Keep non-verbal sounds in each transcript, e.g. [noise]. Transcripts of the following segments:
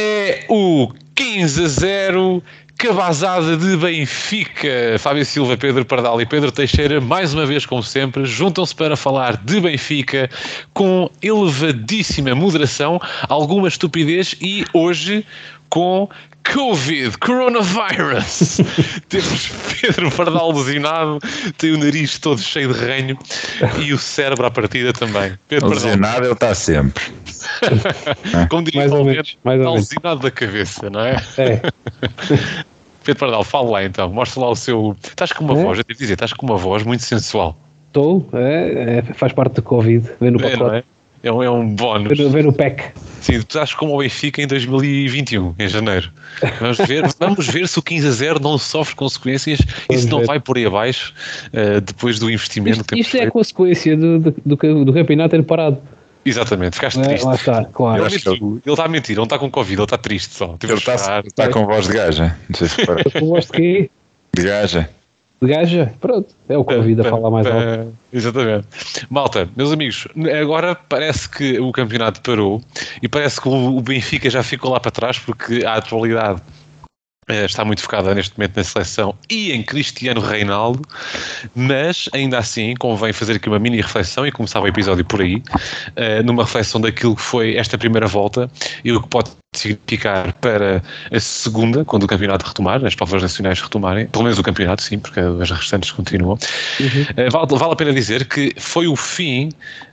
É o 15 a 0 cabazada de Benfica. Fábio Silva, Pedro Pardal e Pedro Teixeira, mais uma vez, como sempre, juntam-se para falar de Benfica com elevadíssima moderação, alguma estupidez e hoje com Covid, Coronavirus. [laughs] Temos Pedro Pardal lesionado, tem o nariz todo cheio de ranho e o cérebro à partida também. Pedro Lesionado ele está sempre. [laughs] Como diria Mais ou o menos, mais ou está menos. lesionado da cabeça, não é? É, [laughs] Pedro Pardal, fala lá então, mostra lá o seu. Estás com uma É? voz, eu devo dizer, estás com uma voz muito sensual. estou, é, é, faz parte do Covid, vem no É, pacote, é? É um, é um bónus. vem no- vem no pack. Sim, tu estás como o Benfica em 2021, em janeiro. Vamos ver, [laughs] vamos ver se o 15 a 0 não sofre consequências e se não ver. vai por aí abaixo eh, depois do investimento Isto, que temos isto é a consequência do, do, do, do campeonato ter parado. Exatamente, ficaste É, triste. lá está, claro. Ele que mentiu, ele está a mentir, ele não está com Covid, ele está triste só. Ele está está com voz de gaja. Não sei se [laughs] repara. Eu gosto de quê? De gaja. Gaja? Pronto, é o Covid a falar mais alto. Exatamente. Malta, meus amigos, agora parece que o campeonato parou e parece que o o Benfica já ficou lá para trás porque a atualidade eh, está muito focada neste momento na seleção e em Cristiano Reinaldo, mas ainda assim convém fazer aqui uma mini reflexão e começar o episódio por aí, eh, numa reflexão daquilo que foi esta primeira volta e o que pode significar para a segunda, quando o campeonato retomar, as provas nacionais retomarem, pelo menos o campeonato, sim, porque as restantes continuam. Uh, vale, vale a pena dizer que foi o fim.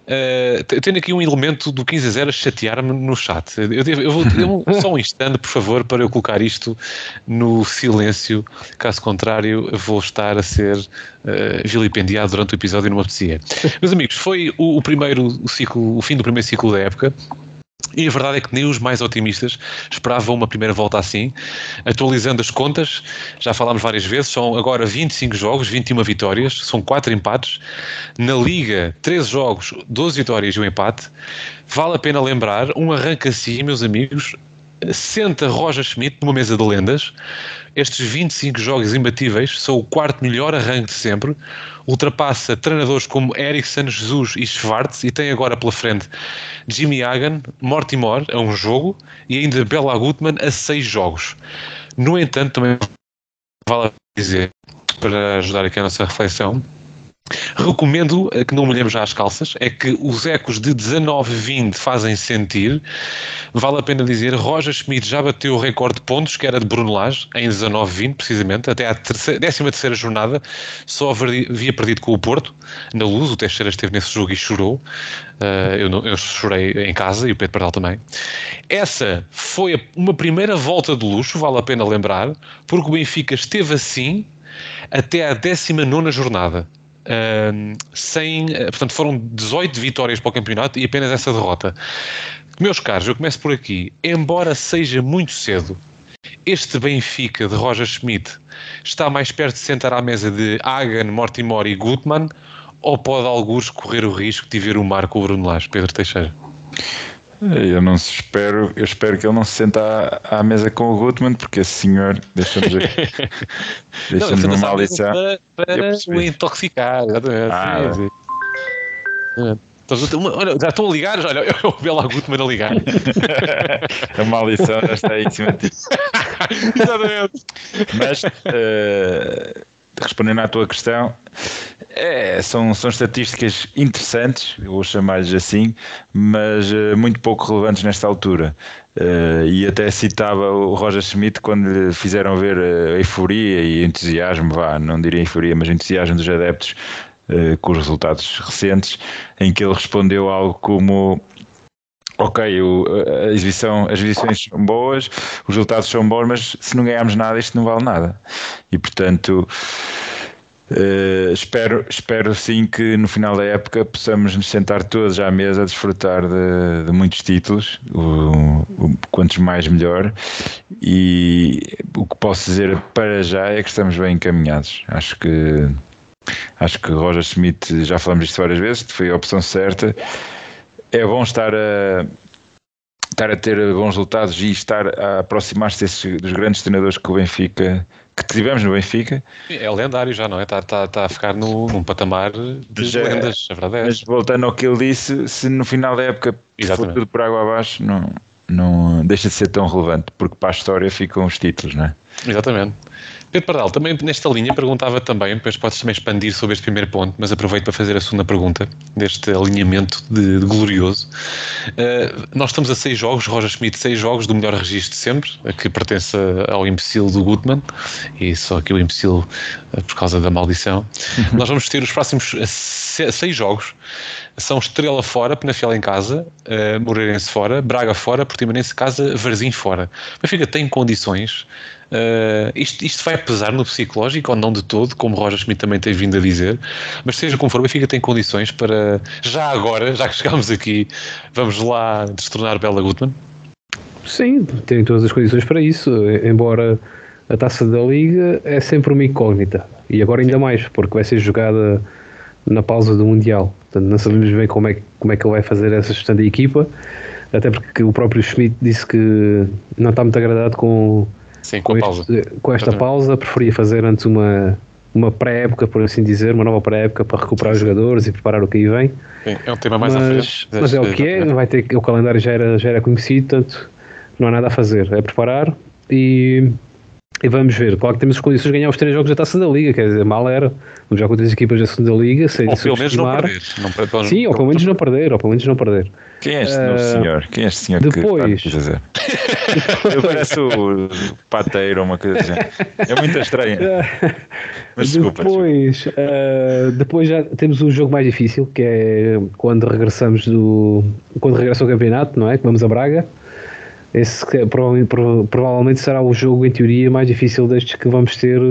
Uh, eu tenho aqui um elemento do 15 a 0 a chatear-me no chat. Eu, devo- eu vou eu- [laughs] só um instante, por favor, para eu colocar isto no silêncio. Caso contrário, vou estar a ser uh, vilipendiado durante o episódio e não me apetecia. [laughs] Meus amigos, foi o, o primeiro o ciclo, o fim do primeiro ciclo da época. E a verdade é que nem os mais otimistas esperavam uma primeira volta assim. Atualizando as contas, já falámos várias vezes, são agora 25 jogos, 21 vitórias, são 4 empates. Na Liga, 13 jogos, 12 vitórias e um empate. Vale a pena lembrar, um arranque assim, meus amigos, senta Roger Schmidt numa mesa de lendas. Estes 25 jogos imbatíveis são o quarto melhor arranque de sempre. Ultrapassa treinadores como Eriksen, Jesus e Schwartz e tem agora pela frente Jimmy Hagan, Mortimer a um jogo e ainda Bela Gutmann a seis jogos. No entanto, também vale dizer, para ajudar aqui a nossa reflexão, Recomendo eh, que não molhemos já as calças, é que os ecos de 19-20 fazem sentir. Vale a pena dizer, Roger Schmidt já bateu o recorde de pontos, que era de Bruno Lage, em 19-20, precisamente, até à terceira, 13 jornada, só havia perdido com o Porto, na luz, o Teixeira esteve nesse jogo e chorou. Eh, eu, não- eu chorei em casa e o Pedro Pardal também. Essa foi uma primeira volta de luxo, vale a pena lembrar, porque o Benfica esteve assim até à 19 jornada. Ahm, sem, eh, portanto, foram 18 vitórias para o campeonato e apenas essa derrota. Meus caros, eu começo por aqui. Embora seja muito cedo, este Benfica de Roger Schmidt está mais perto de sentar à mesa de Hagen, Mortimer e Gutmann ou pode alguns correr o risco de ver o Marco Bruno Lage, Pedro Teixeira? Eu não espero, eu espero que ele não se senta à, à mesa com o Gutmann, porque esse senhor deixa-nos [laughs] deixa-nos Não, numa só lição. Para, para o intoxicar, exatamente. Ah, Sim, sim. É. Então, uma- olha, já estão a ligar, olha, [laughs] eu o Bela Gutmann a ligar. [laughs] A maldição já está aí em cima de ti. Exatamente. Mas, eh, respondendo à tua questão, é, são, são estatísticas interessantes, vou chamar-lhes assim, mas eh, muito pouco relevantes nesta altura. Eh, e até citava o Roger Schmidt quando lhe fizeram ver a euforia e entusiasmo, vá, não diria euforia, mas entusiasmo dos adeptos eh, com os resultados recentes, em que ele respondeu algo como ok, o- a exibição, as exibições são boas, os resultados são bons, mas se não ganharmos nada, isto não vale nada. E portanto, eh, espero, espero sim que no final da época possamos nos sentar todos à mesa a desfrutar de, de muitos títulos, o, o- quantos mais melhor. E o que posso dizer para já é que estamos bem encaminhados. Acho que acho que Roger Schmidt, já falamos disto várias vezes, foi a opção certa é bom estar a, estar a ter bons resultados e estar a aproximar-se desses- dos grandes treinadores que o Benfica que tivemos no Benfica, É lendário já, não é? Está tá, tá a ficar no, num patamar de Já- lendas, a verdade é mas voltando ao que ele disse, se no final da época for Exatamente. tudo por água abaixo, não, não deixa de ser tão relevante, porque para a história ficam os títulos, não é? Exatamente. Pedro Pardal, também nesta linha perguntava também, depois podes também expandir sobre este primeiro ponto, mas aproveito para fazer a segunda pergunta deste alinhamento de, de glorioso. Uh, nós estamos a seis jogos, Roger Schmidt, seis jogos do melhor registro de sempre, que pertence ao imbecil do Gutmann, e só aqui o imbecil uh, por causa da maldição. nós vamos ter os próximos seis jogos, são Estrela fora, Penafiel em casa, uh, Moreirense fora, Braga fora, Portimonense casa, Varzim fora. Mas fica, tem condições Uh, isto, isto, vai pesar no psicológico ou não de todo, como Roger Schmidt também tem vindo a dizer, mas seja como for, o Benfica tem condições para, já agora, já que chegámos aqui, vamos lá destornar Bela Gutmann? Sim, tem todas as condições para isso, embora a taça da Liga é sempre uma incógnita, e agora ainda mais, porque vai ser jogada na pausa do Mundial, portanto não sabemos bem como é, como é que ele vai fazer essa gestão da equipa, até porque o próprio Schmidt disse que não está muito agradado com Sim, com, com, este, com esta pausa, preferia fazer antes uma, uma pré-época, por assim dizer, uma nova pré-época para recuperar os jogadores e preparar o que aí vem. Sim, é um tema mais mas, à frente. Mas é o que é, vai ter, o calendário já era, já era conhecido, portanto não há nada a fazer, é preparar e e vamos ver, claro que temos as condições de ganhar os três jogos da Taça da Liga, quer dizer, mal era. Vamos já com três equipas da Segunda Liga, sem ou pelo menos não perder. Não, Sim, ou pelo menos não perder, ou pelo menos não perder. Quem é este uh, senhor? Quem é este senhor depois, que a Ele parece o pateiro ou uma coisa assim. É muito estranho. [laughs] Mas desculpa. Depois, uh, depois já temos o jogo mais difícil, que é quando regressamos do. quando regressa o campeonato, não é? Que vamos a Braga. Esse provavelmente, provavelmente será o jogo, em teoria, mais difícil destes que vamos ter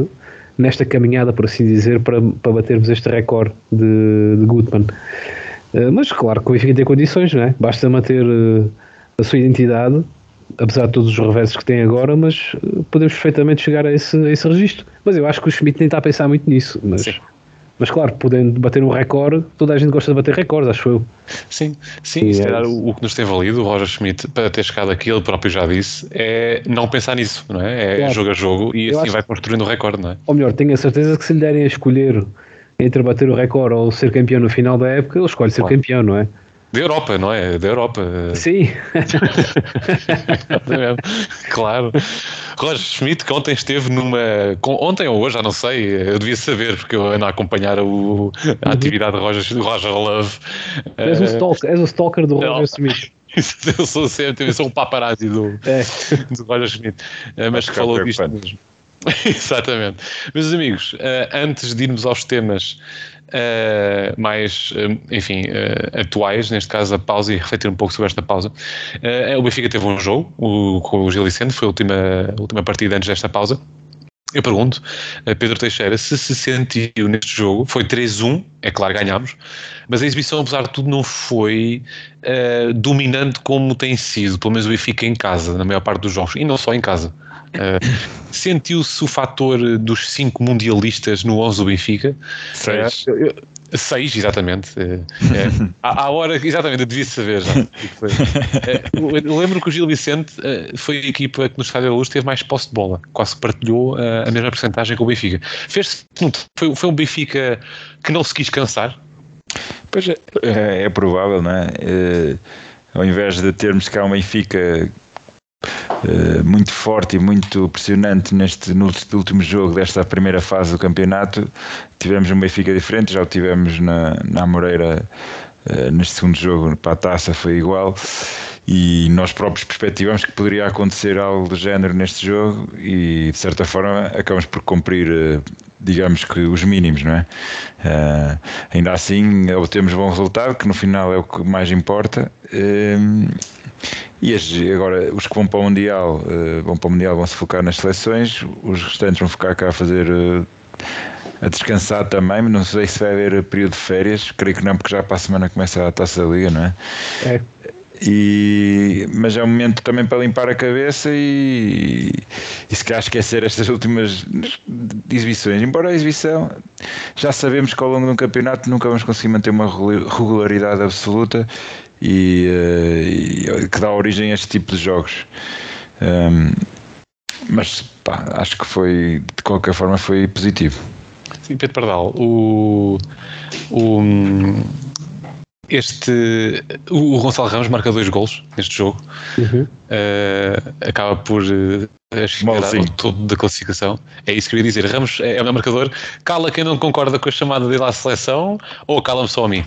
nesta caminhada, por assim dizer, para, para batermos este recorde de, de Gutmann. Uh, mas claro que o Benfica tem condições, não é? Basta manter uh, a sua identidade, apesar de todos os reversos que tem agora, mas uh, podemos perfeitamente chegar a esse, a esse registro. Mas eu acho que o Schmidt nem está a pensar muito nisso. Mas Sim. Mas claro, podendo bater um recorde, toda a gente gosta de bater recordes, acho eu. Sim, sim, e se é calhar o, o que nos tem valido, o Roger Schmidt, para ter chegado aqui, ele próprio já disse, é não pensar nisso, não é? É claro. jogo a jogo e eu assim vai construindo o recorde, não é? Ou melhor, tenho a certeza que se lhe derem a escolher entre bater o recorde ou ser campeão no final da época, ele escolhe ser claro. campeão, não é? Da Europa, não é? Da Europa. Sim. claro. Roger Schmidt, que ontem esteve numa. Ontem ou hoje, já não sei, eu devia saber, porque eu ando a acompanhar o, a atividade de Roger, Roger Love. És o stalker, és o stalker do Roger Schmidt. [laughs] eu sou sempre, eu sou um paparazzi do, é. do Roger Schmidt. Eh, mas que falou disto mesmo. [laughs] Exatamente. Meus amigos, eh, antes de irmos aos temas uh, mais, uh, enfim, uh, atuais, neste caso a pausa e refletir um pouco sobre esta pausa. o Benfica teve um jogo o, com o Gil Vicente, foi a última, a última partida antes desta pausa. Eu pergunto a Pedro Teixeira se se sentiu neste jogo, foi 3-1, é claro, ganhámos, mas a exibição, apesar de tudo, não foi dominante como tem sido, pelo menos o Benfica em casa, na maior parte dos jogos, e não só em casa. Uh, Sentiu-se o fator dos cinco mundialistas no 11 do Benfica? Seis. Uh, Seis, exatamente. É, é, à, hora, exatamente, eu devia saber já. É, lembro que o Gil Vicente foi a equipa que nos Estádio da Luz teve mais posse de bola, quase partilhou a mesma porcentagem com o Benfica. Fez foi, foi um Benfica que não se quis cansar? Pois é, é, é provável, não é? Ao invés de termos cá um Benfica eh, muito forte e muito pressionante neste no último jogo desta primeira fase do campeonato. Tivemos um Benfica diferente, já o tivemos na, na Moreira uh, neste segundo jogo para a taça, foi igual. E nós próprios perspectivamos que poderia acontecer algo do género neste jogo e de certa forma acabamos por cumprir. Uh, digamos que os mínimos, não é? Uh, ainda assim, obtemos bom resultado, que no final é o que mais importa. E estes, agora, os que vão para o Mundial, uh, vão para o Mundial, vão se focar nas seleções, os restantes vão ficar cá a fazer. Uh, a descansar também, não sei se vai haver período de férias, creio que não, porque já para a semana começa a taça da Liga, não é? É. E, mas é um momento também para limpar a cabeça e, e se calhar esquecer estas últimas exibições. Embora a exibição já sabemos que ao longo de um campeonato nunca vamos conseguir manter uma regularidade absoluta e, uh, e, que dá origem a este tipo de jogos. Um, mas pá, acho que foi, de qualquer forma, foi positivo. Sim, Pedro Pardal, o, o, este o, o Gonçalo Ramos marca dois golos neste jogo. Uhum. Uh, acaba por uh, chegar ao todo da classificação. É isso que eu ia dizer. Ramos é, é o meu marcador. Cala quem não concorda com a chamada dele à seleção ou cala-me só a mim?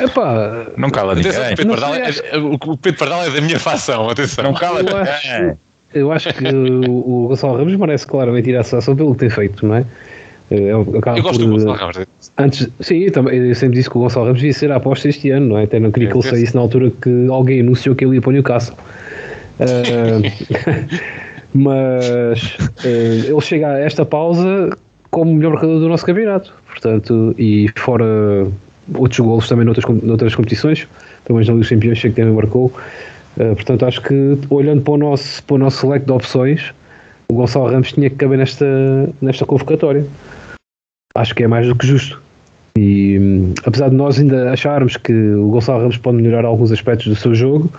Epá, não cala ninguém. Atenção, o, Pedro Pardal é, o Pedro Pardal é da minha facção. Atenção. Não cala eu ninguém. acho, eu acho que o, o Gonçalo Ramos merece claramente ir à seleção pelo que tem feito, não é? Eu, eu gosto por, do Gonçalo Ramos. Antes, sim, eu, também, eu sempre disse que o Gonçalo Ramos devia ser a aposta este ano, não é? Até não queria é, que ele saísse na altura que alguém anunciou que ele ia para o Newcastle. Uh, [laughs] [laughs] mas uh, ele chega a esta pausa como melhor marcador do nosso campeonato, portanto, e fora outros golos também noutras, noutras competições, também na Liga dos Campeões, que também marcou. Uh, portanto, acho que olhando para o nosso, para o nosso leque de opções, o Gonçalo Ramos tinha que caber nesta, nesta convocatória. Acho que é mais do que justo. E hum, apesar de nós ainda acharmos que o Gonçalo Ramos pode melhorar alguns aspectos do seu jogo,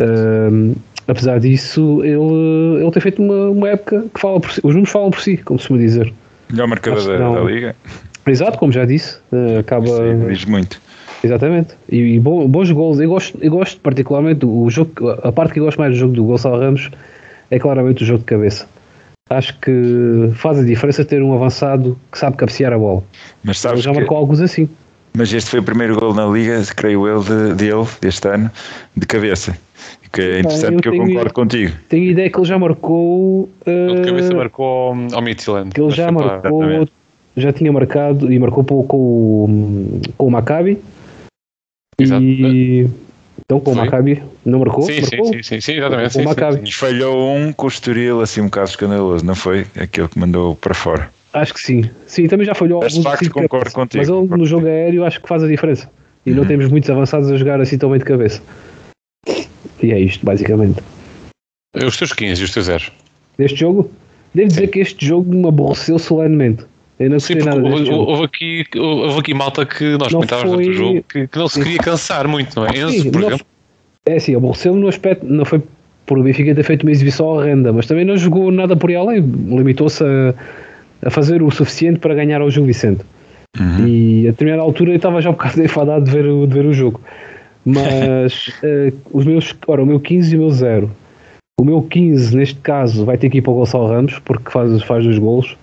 hum, apesar disso, ele, ele tem feito uma, uma época que fala por si. Os números falam por si, como se me dizer. Melhor marcador da, da, Liga. Exato, como já disse. Uh, acaba. Sim, diz muito. Exatamente. E, e bons gols. Eu gosto, eu gosto particularmente o jogo. A parte que eu gosto mais do jogo do Gonçalo Ramos é claramente o jogo de cabeça. Acho que faz a diferença ter um avançado que sabe cabecear a bola. Mas sabes Ele já marcou que... alguns assim. Mas este foi o primeiro gol na Liga, creio eu, de, dele, deste ano, de cabeça. Que é interessante que eu concordo contigo. Tenho ideia que ele já marcou. Uh, de cabeça marcou ao Midland. Que ele já marcou. Já tinha marcado e marcou com, com, com o Maccabi. Exato. E então com o Maccabi não marcou? Sim, marcou? sim, sim, sim, exatamente. Com sim, o Maccabi. sim, sim. Falhou um com o Estoril, assim um caso escandaloso, não foi? Aquele que mandou para fora. Acho que sim. Sim, também já falhou Mas, alguns. de facto, concordo cabeça. contigo, Mas ele concordo no jogo aéreo acho que faz a diferença. E não Uhum. temos muitos avançados a jogar assim tão bem de cabeça. E é isto, basicamente. Os teus 15 e os teus 0. Deste jogo, devo dizer que este jogo me aborreceu solenemente. Eu não Sim, gostei porque nada houve, jogo. houve aqui, houve aqui malta que nós Não comentávamos foi- durante o jogo que, que não se queria cansar muito, não é? Enzo, Sim, por não- exemplo. É assim, aborreceu-me no aspecto, não foi por o Benfica ter feito uma exibição horrenda, mas também não jogou nada por aí além, limitou-se a, a fazer o suficiente para ganhar ao Gil Vicente. E a determinada altura eu estava já um bocado [laughs] enfadado de ver, o- de ver o jogo. Mas [laughs] eh, os meus, ora, o meu 15 e o meu 0. O meu 15, neste caso, vai ter que ir para o Gonçalo Ramos, porque faz, faz dois golos.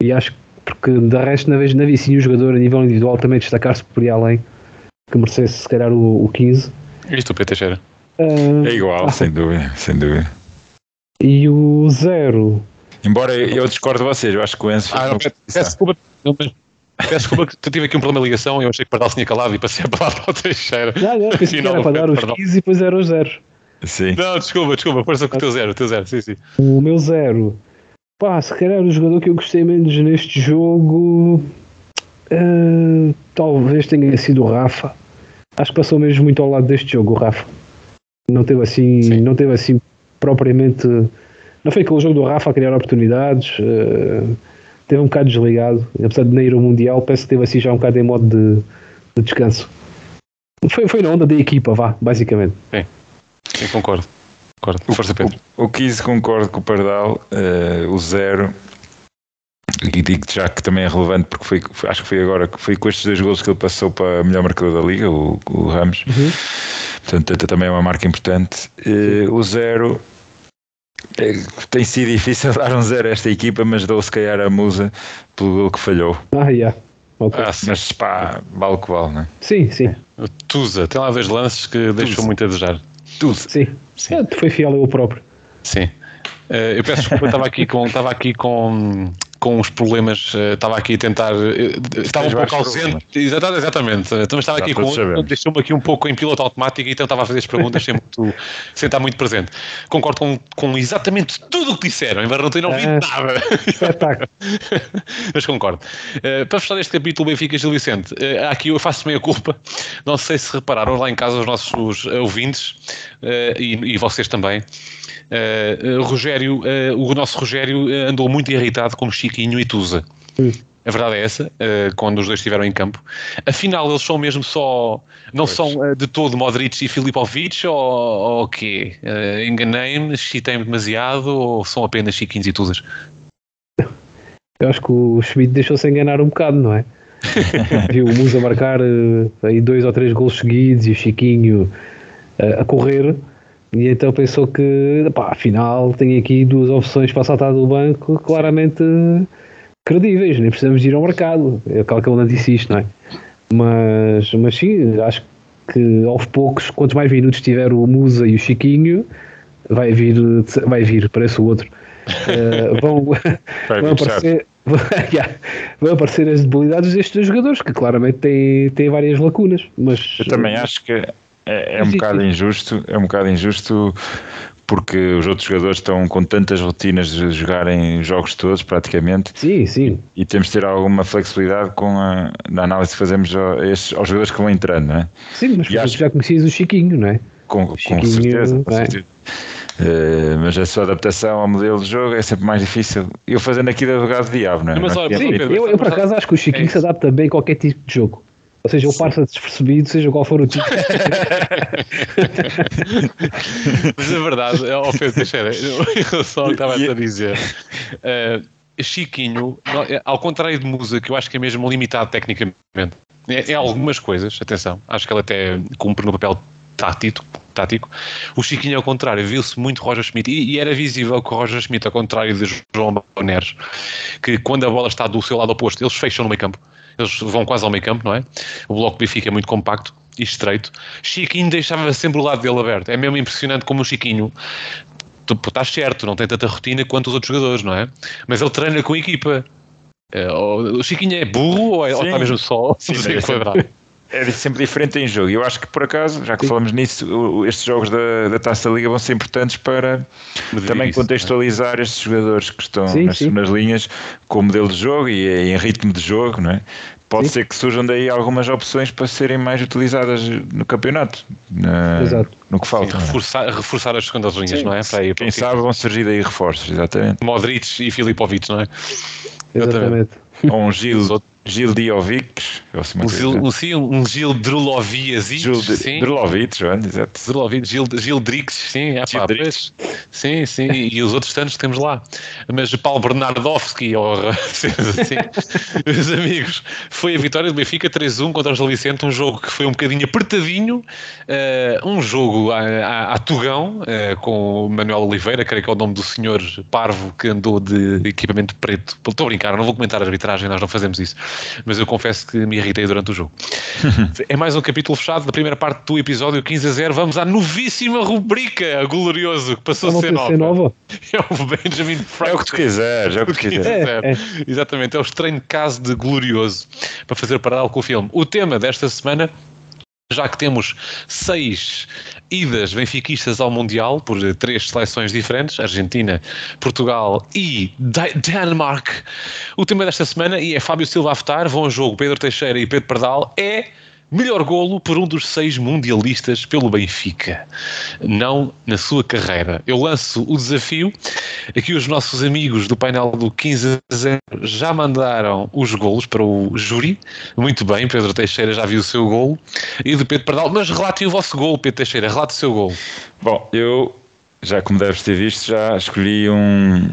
E acho que, porque de resto, na vez, na vi sim o jogador a nível individual também destacar-se por aí além, que merecesse se calhar o, o 15. E tu, Pedro Teixeira? Ah, É igual, sem dúvida, sem dúvida. E o 0. Embora eu discordo de vocês, eu acho que o Enzo Ah, não, peço, desculpa. não, mas- Peço desculpa que eu tive aqui um problema de ligação. Eu achei que o Pardal se tinha calado e passei a palavra ao Teixeira. Não, não, pensei que Afinal, era para dar os perdão. 15 e depois era os 0. Sim. Não, desculpa, desculpa. Força com o teu zero, o teu zero, sim, sim. O meu 0. Pá, se calhar o jogador que eu gostei menos neste jogo. ah, talvez tenha sido o Rafa. Acho que passou mesmo muito ao lado deste jogo, o Rafa. Não teve assim, Sim. não teve assim propriamente. Não foi aquele jogo do Rafa a criar oportunidades. ah, teve um bocado desligado. Apesar de não ir ao Mundial, parece que teve assim já um bocado em modo de, de descanso. Foi, foi na onda da equipa, vá, basicamente. Sim, concordo. Concordo. Força, Pedro. O 15 concordo com o Pardal, eh, o 0 e digo já que também é relevante porque foi, foi- acho que foi agora que foi com estes dois gols que ele passou para melhor marcador da liga, o, o Ramos. Uhum. Portanto, também é uma marca importante. Eh, o 0 tem sido difícil [laughs] dar um 0 a esta equipa, mas dou se calhar a musa pelo gol que falhou. Ah, yeah. Ok. Ah. Mas pá, vale o que vale, não é? Sim, sim, O Tusa, tem lá dois lances que deixou muito a desejar. Tudo. sim. Sim. É, foi fiel eu próprio. Sim. Eh, eu peço desculpa, estava aqui com, estava aqui com, com uns problemas, eh, estava aqui a tentar. eh, estava um pouco ausente. Exatamente, exatamente. Então estava Já aqui com. Deixou-me aqui um pouco em piloto automático e então estava a fazer as perguntas sem, muito, [laughs] sem estar muito presente. Concordo com, com exatamente tudo o que disseram, embora não tenha ouvido Ah. nada. Espetáculo. [laughs] Mas concordo. Eh, para fechar este capítulo Benfica Gil Vicente, eh, aqui eu faço meia culpa. Não sei se repararam lá em casa os nossos ouvintes eh, e, e vocês também. Rogério, o nosso Rogério andou muito irritado com Chiquinho e Tusa. Hum. A verdade é essa, eh, quando os dois estiveram em campo. Afinal, eles são mesmo só. Não são eh, de todo Modric e Filipovic ou, ou o quê? Eh, Enganei-me, excitei-me demasiado ou são apenas Chiquinhos e Tusas? Eu acho que o Schmidt deixou-se enganar um bocado, não é? [laughs] viu o Musa marcar uh, aí dois ou três gols seguidos e o Chiquinho uh, a correr. E então pensou que, pá, afinal, tem aqui duas opções para saltar do banco claramente credíveis, nem precisamos de ir ao mercado. É claro que ele não disse isto, não é? Mas, mas sim, acho que aos poucos, quantos mais minutos tiver o Musa e o Chiquinho, vai vir, vai vir, parece o outro. Uh, [laughs] vão, vão, aparecer, [laughs] vão aparecer as debilidades destes dois jogadores, que claramente têm, têm várias lacunas. Mas, Eu também acho que é, é um bocado injusto, é um bocado injusto porque os outros jogadores estão com tantas rotinas de jogarem jogos todos praticamente. Sim, sim. E, e temos de ter alguma flexibilidade com a, na análise que fazemos a estes, aos jogadores que vão entrando, não é? Sim, mas acho... já conhecias o Chiquinho, não é? Com, com certeza, com é? certeza. Uh, mas a sua adaptação ao modelo de jogo é sempre mais difícil. Eu fazendo aqui de advogado diabo, não é? Mas, olha, sim, Pedro, eu, eu, por acaso acho que o Chiquinho é se adapta bem a qualquer tipo de jogo. Ou seja, ele passa despercebido, seja qual for o tipo. [laughs] Mas a verdade, ó Pedro Teixeira, eu só estava a dizer. Uh, Chiquinho, é, ao contrário de Musa, que eu acho que é mesmo limitado tecnicamente, é, é algumas coisas, atenção, acho que ele até cumpre no papel tático, tático. O Chiquinho, ao contrário, viu-se muito Roger Schmidt e, e, era visível que o Roger Schmidt, ao contrário de João Neres, que quando a bola está do seu lado oposto, eles fecham no meio campo eles vão quase ao meio campo, não é? O bloco B fica muito compacto e estreito. Chiquinho deixava sempre o lado dele aberto. É mesmo impressionante como o Chiquinho tu estás certo, não tem tanta rotina quanto os outros jogadores, não é? Mas ele treina com a equipa. É, o Chiquinho é burro ou, é, ou está mesmo só? Sim, sim, é sempre diferente em jogo. E eu acho que, por acaso, já que Sim. falamos nisso, estes jogos da, da Taça da Liga vão ser importantes para Medir também isso, contextualizar é? estes jogadores que estão sim, nas, sim. nas, linhas com o modelo de jogo e em ritmo de jogo, não é? Pode ser que surjam daí algumas opções para serem mais utilizadas no campeonato, na, no que falta. É? reforçar, reforçar as segundas linhas, não é? Para aí, Quem sabe vão surgir daí reforços, exatamente. Modric e Filipovic, não é? Exatamente. Ou um Gil Gildiovic, um Gil, um, sim, um Gil Druloviasic, sim. Drulovic, exato. Drulovic, Gil, Gildrix, sim, é pá, pois, sim, sim, e os outros tantos que temos lá. Mas Paulo Bernardowski, ou [laughs] assim, meus amigos, foi a vitória do Benfica 3-1 contra o Gil Vicente, um jogo que foi um bocadinho apertadinho, uh, um jogo a Tugão, uh, com o Manuel Oliveira, creio que é o nome do senhor parvo que andou de equipamento preto. Estou a brincar, não vou comentar a arbitragem, nós não fazemos isso mas eu confesso que me irritei durante o jogo. [laughs] é mais um capítulo fechado da primeira parte do episódio 15 a 0. Vamos à novíssima rubrica, glorioso, que passou a ser nova. nova. [laughs] É o Benjamin Franklin. É o que tu quiseres, é o que tu [laughs] quiseres. É, é. Exatamente, é o estranho caso de glorioso para fazer paralelo com o filme. O tema desta semana já que temos seis idas benfiquistas ao Mundial por três seleções diferentes, Argentina, Portugal e Dinamarca. O tema desta semana, e é Fábio Silva a votar, vão ao jogo Pedro Teixeira e Pedro Pardal, é melhor golo por um dos seis mundialistas pelo Benfica, não na sua carreira. Eu lanço o desafio. Aqui os nossos amigos do painel do 15 a 0 já mandaram os golos para o júri. Muito bem, Pedro Teixeira já viu o seu golo. E do Pedro Pardal, mas relatem o vosso golo, Pedro Teixeira, relate o seu golo. Bom, eu, já como deves ter visto, já escolhi um,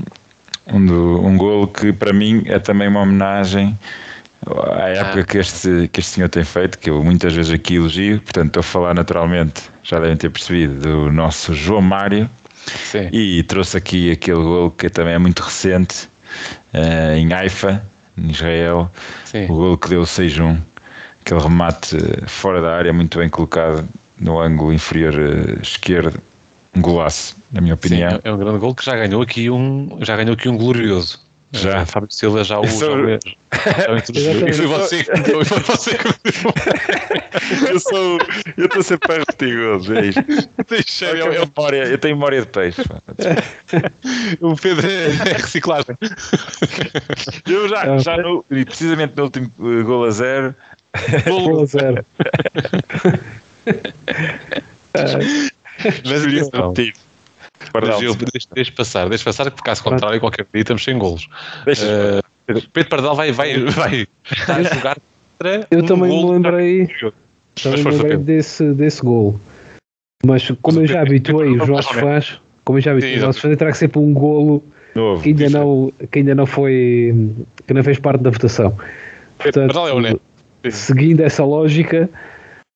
um, do, um golo que para mim é também uma homenagem a época ah. que, este, que este senhor tem feito, que eu muitas vezes aqui elogio, portanto estou a falar naturalmente, já devem ter percebido, do nosso João Mário. Sim. E trouxe aqui aquele gol que também é muito recente, uh, em Haifa, em Israel, Sim. o gol que deu 6-1, aquele remate fora da área, muito bem colocado no ângulo inferior uh, esquerdo, um golaço, na minha opinião. Sim, é um grande gol que já ganhou aqui um, já ganhou aqui um glorioso. Já. Fábio Silva já o [laughs] introduziu. E foi você que deu, foi você que deu. Eu sou. Eu estou sempre gols, é isto. Eu, eu, memória, eu tenho memória de peixe. o Pedro é, é reciclagem. Eu já, já no, precisamente no último uh, gol a zero. Gol a zero. Mas isso não. Pardal, Gil, deixa, deixa, passar, deixa passar, porque caso contrário, qualquer dia estamos sem golos. Uh, Pedro Pardal vai, vai, vai estar a jogar contra. Eu um também me lembrei, também me lembrei desse, desse gol. Mas como eu já habituei os nossos fãs, como eu já habituei os nossos fãs, terá que ser por um golo Novo, que, ainda não, que ainda não foi, que não fez parte da votação. Portanto, Pardal é seguindo essa lógica,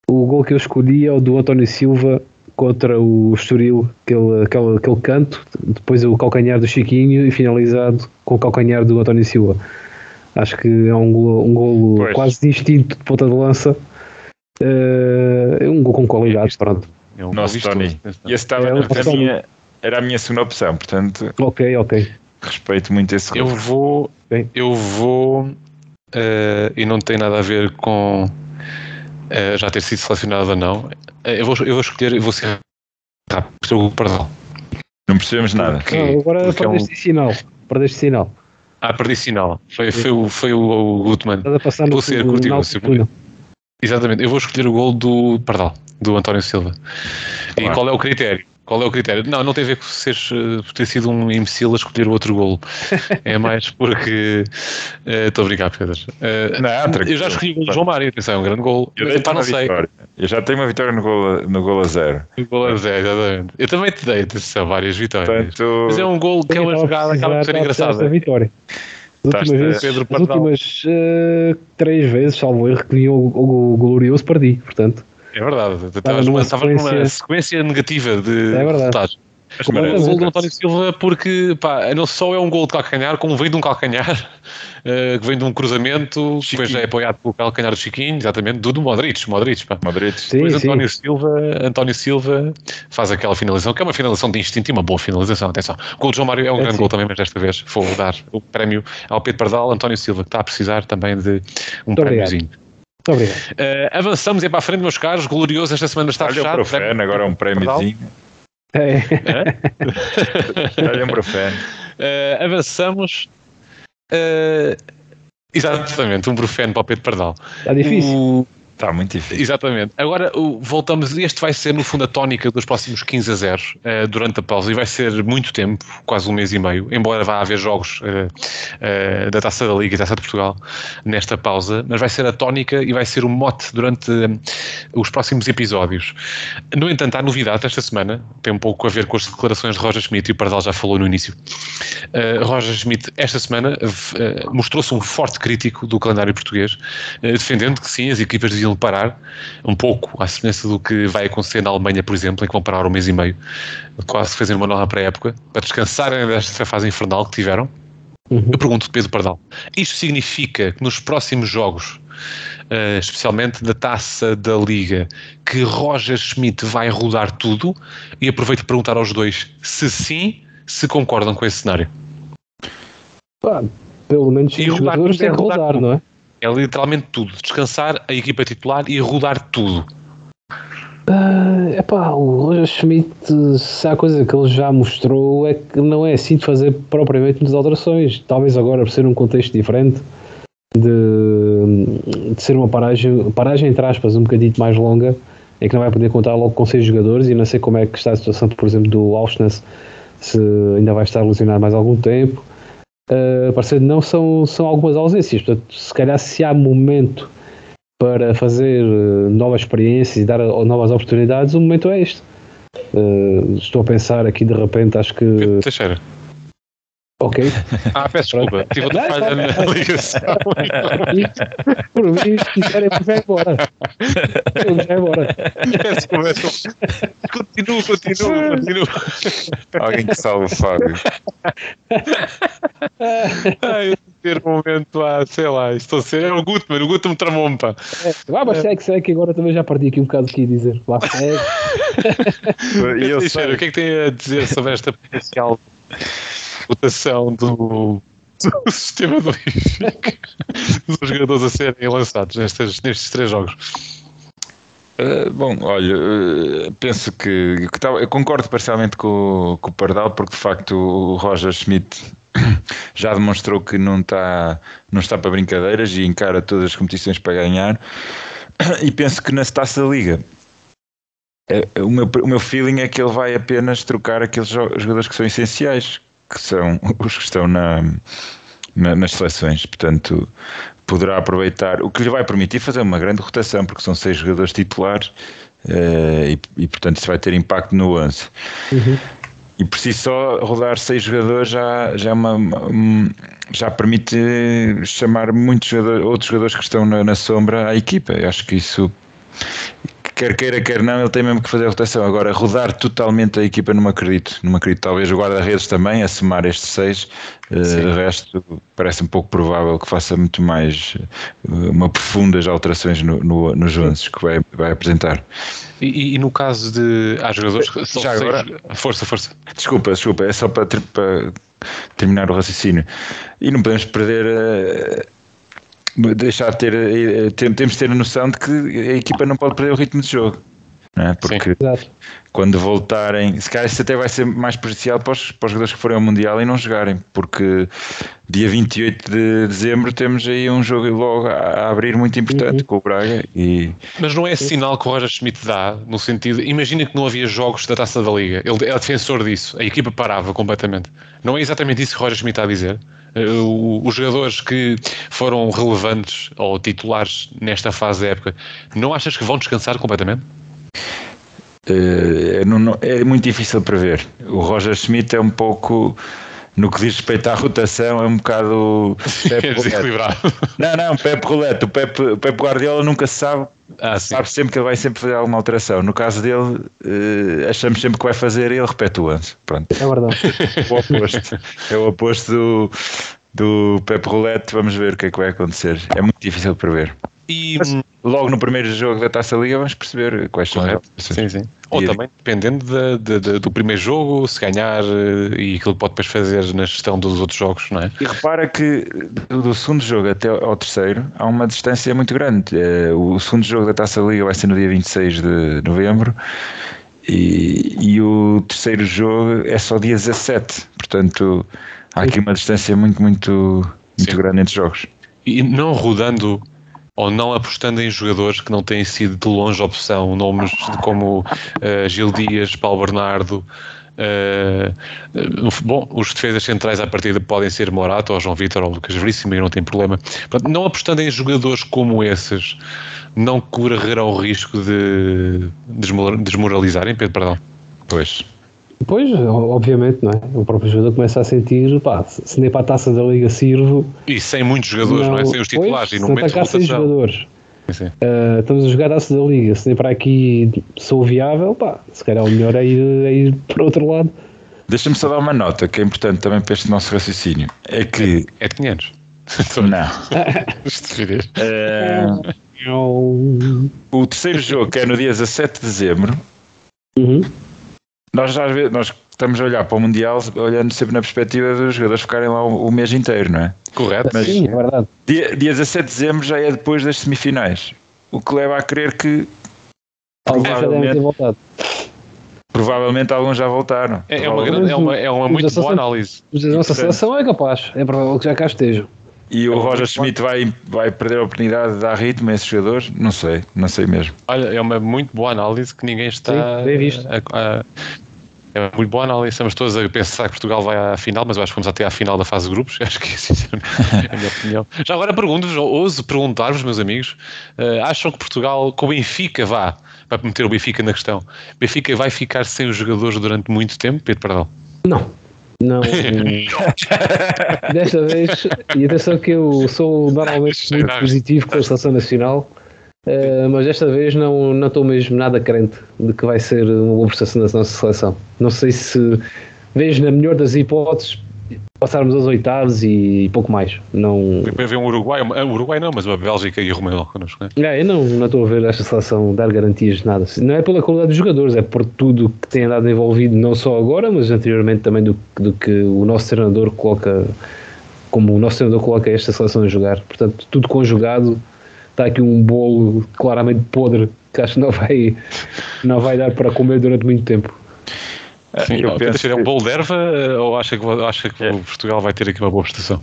o gol que eu escolhi é o do António Silva contra o Estoril, aquele, aquele, aquele canto, depois o calcanhar do Chiquinho e finalizado com o calcanhar do António Silva. Acho que é um golo, um golo Pois. quase de instinto de ponta de lança. Eh, É um gol com qualidade, pronto. É um Nosso Tony. E esse estava É, o a minha- era a minha segunda opção, portanto Ok, ok. respeito muito esse Eu vou. Bem. Eu vou. eh, e não tem nada a ver com eh, já ter sido selecionado ou não. Eh, eu, vou, eu vou escolher. Eu vou ser rápido. O Pardal. Não percebemos nada. Porque- Não, agora porque é um- perdeste sinal. Perdeste sinal. Ah, perdi sinal. Foi, foi, o, foi o, o Gutmann. Estás a passar no Vou ser e oportuna. Exatamente. Eu vou escolher o gol do Pardal, do António Silva. E Claro. qual é o critério? Qual é o critério? Não, não tem a ver com seres, eh, por ter sido um imbecil a escolher o outro golo. [laughs] É mais porque. eh, Estou a brincar, Pedro. Eh, Não, eu já escolhi o gol do João Mário, atenção, é um grande gol. Eu Mas, dei pá, uma não sei. vitória. Eu já tenho uma vitória no gol, a- no gol a zero. O gol é Zé, exatamente. Eu também te dei, atenção, várias vitórias. Portanto, Mas é um gol que é uma a jogada que acaba por ser a engraçada. vitória. As últimas a- vezes, Pedro as últimas eh, três vezes, salvo erro, que vinha o, o, o glorioso, perdi. Portanto, É verdade. Estava Estavas numa estavas numa sequência- sequência negativa de É resultados. mas O gol do António Silva, porque pá, não só é um gol de calcanhar, como vem de um calcanhar, [laughs] eh, que vem de um cruzamento, depois já é apoiado pelo calcanhar do Chiquinho, exatamente, do, do Modric, Modric, pá. Modric. sim, Depois sim. António Silva, António Silva faz aquela finalização, que é uma finalização de instinto e uma boa finalização, atenção. O gol de João Mário é um É, grande sim. gol também, mas desta vez vou dar o prémio ao Pedro Pardal, António Silva, que está a precisar também de um obrigado. prémiozinho. Muito obrigado. Eh, avançamos e é para a frente, meus caros, glorioso, esta semana está um fechado. profeno, agora um prémiozinho. É, Dá-lhe [laughs] um profeno. Eh, avançamos. eh, exatamente, um brufeno para o Pedro Pardal. está difícil. O- Está muito difícil. exatamente. Agora voltamos. Este vai ser, no fundo, a tónica dos próximos 15 a 0 eh, durante a pausa e vai ser muito tempo quase um mês e meio. Embora vá haver jogos eh, eh, da taça da Liga e taça de Portugal nesta pausa, mas vai ser a tónica e vai ser o mote durante os próximos episódios. No entanto, há novidade esta semana, tem um pouco a ver com as declarações de Roger Schmidt e o Pardal já falou no início. Uh, Roger Schmidt, esta semana, uh, mostrou-se um forte crítico do calendário português, uh, defendendo que sim, as equipas deviam parar um pouco, à semelhança do que vai acontecer na Alemanha, por exemplo, em que vão parar um mês e meio, quase fazendo uma nova pré-época, para descansarem desta fase infernal que tiveram. Uhum. Eu pergunto, Pedro Pardal, isto significa que nos próximos jogos, uh, especialmente da taça da Liga, que Roger Schmidt vai rodar tudo? E aproveito para perguntar aos dois se sim, se concordam com esse cenário. Pá, pelo menos E os jogadores têm que rodar rodar, não é? É literalmente tudo. Descansar a equipa titular e rodar tudo. É epá, o Roger Schmidt, se há coisa que ele já mostrou é que não é assim de fazer propriamente muitas alterações. Talvez agora, por ser um contexto diferente, de, de ser uma paragem, paragem entre aspas, um bocadinho mais longa, em que não vai poder contar logo com seis jogadores e não sei como é que está a situação, por exemplo, do Auschwitz, se ainda vai estar lesionado mais algum tempo. Uh, parecendo não são, são algumas ausências, portanto, se calhar se há momento para fazer uh, novas experiências e dar uh, novas oportunidades, o momento é este. Estou a pensar aqui de repente, acho que. Teixeira. Ok. [laughs] Ah, peço desculpa. Tive outra falha na ligação. [laughs] Por mim, se quiserem, vai embora. Vai embora. Peço desculpa. Continuo, continuo, continuo. Alguém que salve o Fábio. Ai, eu ter um momento, ah, sei lá, estou a ser. É o Gutmann, o Gutmann tramou-me, pá. Ah, mas segue, segue, que agora também já perdi aqui um bocado aqui a dizer. Lá segue. [laughs] E eu sei, o que é que tem a dizer sobre esta potencial votação do, do sistema do Benfica dos jogadores a serem lançados nestes, nestes três jogos? Uh, bom, olha, uh, penso que, que eu concordo parcialmente com, com o Pardal, porque de facto o Roger Schmidt [coughs] já demonstrou que não está, não está para brincadeiras e encara todas as competições para ganhar. E penso que na Taça da Liga eh, o meu, o meu feeling é que ele vai apenas trocar aqueles jo- jogadores que são essenciais, que são [laughs] os que estão na, na- nas seleções. Portanto, poderá aproveitar, o que lhe vai permitir fazer uma grande rotação, porque são seis jogadores titulares eh, e, e, portanto, isso vai ter impacto no 11. Uhum. E por si só, rodar seis jogadores já, já, é uma, uma- já permite chamar muitos jogadores, outros jogadores que estão na, na sombra à equipa. Eu acho que isso, quer queira, quer não, ele tem mesmo que fazer a rotação. Agora, rodar totalmente a equipa, não me acredito. Não acredito. Talvez o guarda-redes também, a somar estes seis. Eh, de resto, parece um pouco provável que faça muito mais, eh, uma profundas alterações no, no, nos 11 que vai, vai apresentar. E, e- no caso de. Há jogadores que. são Já seis- agora? Força, força. Desculpa, desculpa, é só para, para terminar o raciocínio. E não podemos perder. Deixar de ter, eh, tem- Temos de ter a noção de que a equipa não pode perder o ritmo de jogo. Não é? Porque Exato. quando voltarem, se calhar isso até vai ser mais prejudicial para os, para os jogadores que forem ao Mundial e não jogarem, porque dia 28 de dezembro temos aí um jogo logo a, a abrir muito importante com o Braga e Mas não é esse sinal que o Roger Schmidt dá, no sentido. Imagina que não havia jogos da taça da Liga. Ele é defensor disso. A equipa parava completamente. Não é exatamente isso que o Roger Schmidt está a dizer. O- os jogadores que foram relevantes ou titulares nesta fase da época, não achas que vão descansar completamente? Não- não- é muito difícil prever. O Roger Schmidt é um pouco, no que diz respeito à rotação, é um bocado. [laughs] É desequilibrado. não, não, Pep Roulette. O Pep, o Pep Guardiola nunca se sabe, Ah, sim. sabe sempre que ele vai sempre fazer alguma alteração. No caso dele, eh, achamos sempre que vai fazer e ele repete o lance. Pronto. É verdade. [laughs] O oposto. é o oposto do, do Pep Roulette. Vamos ver o que é que vai acontecer. É muito difícil prever. E. Mas logo no primeiro jogo da Taça Liga vamos perceber quais são as. Sim, sim. Ou E- também, dependendo da- da- da- do primeiro jogo, se ganhar eh, e aquilo que pode depois fazer na gestão dos outros jogos, não é? E repara que do, do segundo jogo até ao terceiro há uma distância muito grande. Eh, O segundo jogo da Taça Liga vai ser no dia 26 de novembro e, e o terceiro jogo é só dia 17. Portanto, há aqui uma distância muito, muito, muito Sim. grande entre os jogos. E não rodando ou não apostando em jogadores que não têm sido de longe opção, nomes como eh, Gil Dias, Paulo Bernardo. eh, bom, os defesas centrais à partida podem ser Morato ou João Vitor ou Lucas Veríssimo, e não tem problema. Não apostando em jogadores como esses, não correrão o risco de desmor- desmoralizarem, Pedro Perdão. Pois. Pois, obviamente, não é? O próprio jogador começa a sentir, pá, se nem para a taça da Liga sirvo. E sem muitos jogadores, não, é? Sem os titulares pois, e no se não momento de rotação. jogadores. Ah, estamos a jogar a taça da Liga, se nem para aqui sou viável, pá, se calhar o melhor é ir, é ir para o outro lado. Deixa-me só dar uma nota que é importante também para este nosso raciocínio. É que. É de 500. [laughs] Não. [laughs] Eh, o terceiro jogo, que é no dia 17 de dezembro, Uhum. Nós já às vezes nós estamos a olhar para o Mundial olhando sempre na perspectiva dos jogadores ficarem lá o, o mês inteiro, não é? Correto. Mas- Sim, é verdade. Dia, dia 17 de dezembro já é depois das semifinais, o que leva a crer que Alguns já devem ter provavelmente, voltado. provavelmente alguns já voltaram. É, é uma, grande, é uma, é uma muito boa seleção- análise. Mas a nossa seleção é capaz, é provável que já cá estejam. E É o uma Roger Schmidt vai, vai perder a oportunidade de dar ritmo a esses jogadores? Não sei, não sei mesmo. Olha, é uma muito boa análise que ninguém está. Sim, bem visto. a- a- é uma muito boa análise. Estamos todos a pensar que Portugal vai à final, mas eu acho que vamos até à final da fase de grupos. [laughs] Acho que é a minha [laughs] opinião. Já agora pergunto-vos, ou ouso perguntar-vos, meus amigos, eh, acham que Portugal, com o Benfica, vá, para meter o Benfica na questão, Benfica vai ficar sem os jogadores durante muito tempo, Pedro Perdão? Não. [laughs] Não. Desta vez, e atenção que eu sou normalmente muito positivo com a seleção nacional, eh, mas desta vez não, não estou mesmo nada crente de que vai ser uma boa prestação da nossa seleção. Não sei se vejo na melhor das hipóteses passarmos aos oitavos e pouco mais. Não, Depois vem um Uruguai, um Uruguai não, mas uma Bélgica e o Romeu connosco, não é? É, eu não, não estou a ver esta seleção dar garantias de nada. Não é pela qualidade dos jogadores, é por tudo que tem andado envolvido, não só agora, mas anteriormente também do, do que o nosso treinador coloca, como o nosso treinador coloca esta seleção a jogar. Portanto, tudo conjugado, está aqui um bolo claramente podre que acho que não vai, não vai dar para comer durante muito tempo. Sim, eu, penso Pedro, é um que, bolo de erva eh, ou acha que, acha que É. o Portugal vai ter aqui uma boa prestação?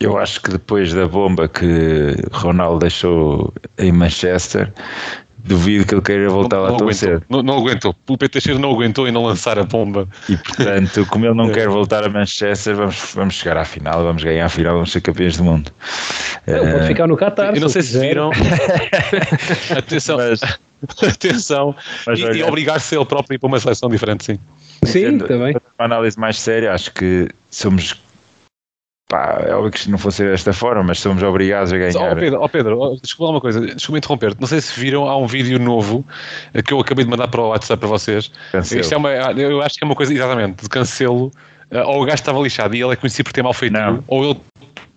eu acho que depois da bomba que Ronaldo deixou em Manchester, duvido que ele queira voltar lá não, tão aguentou, cedo. não, não aguentou. O Teixeira não aguentou e não lançar a bomba. E portanto, como ele É. não quer voltar a Manchester, vamos, vamos chegar à final, vamos ganhar a final, vamos ser campeões do mundo. Não, Eh, pode ficar no Qatar. Eu não sei se quiser. viram. [laughs] [laughs] atenção, mas, [laughs] atenção. mas e, e obrigar-se ele próprio a ir para uma seleção diferente, sim. Sim, também. uma análise mais séria, acho que somos. Pá, é óbvio que isto não fosse desta forma, mas somos obrigados a ganhar. Ó Pedro, ó Pedro, desculpa lá uma coisa, desculpa interromper Não sei se viram, há um vídeo novo que eu acabei de mandar para o WhatsApp para vocês. Cancelo. Isto é uma, eu acho que é uma coisa, exatamente, de cancelo. eh, Ou o gajo estava lixado e ele é conhecido por ter mal feito, Não. ou ele,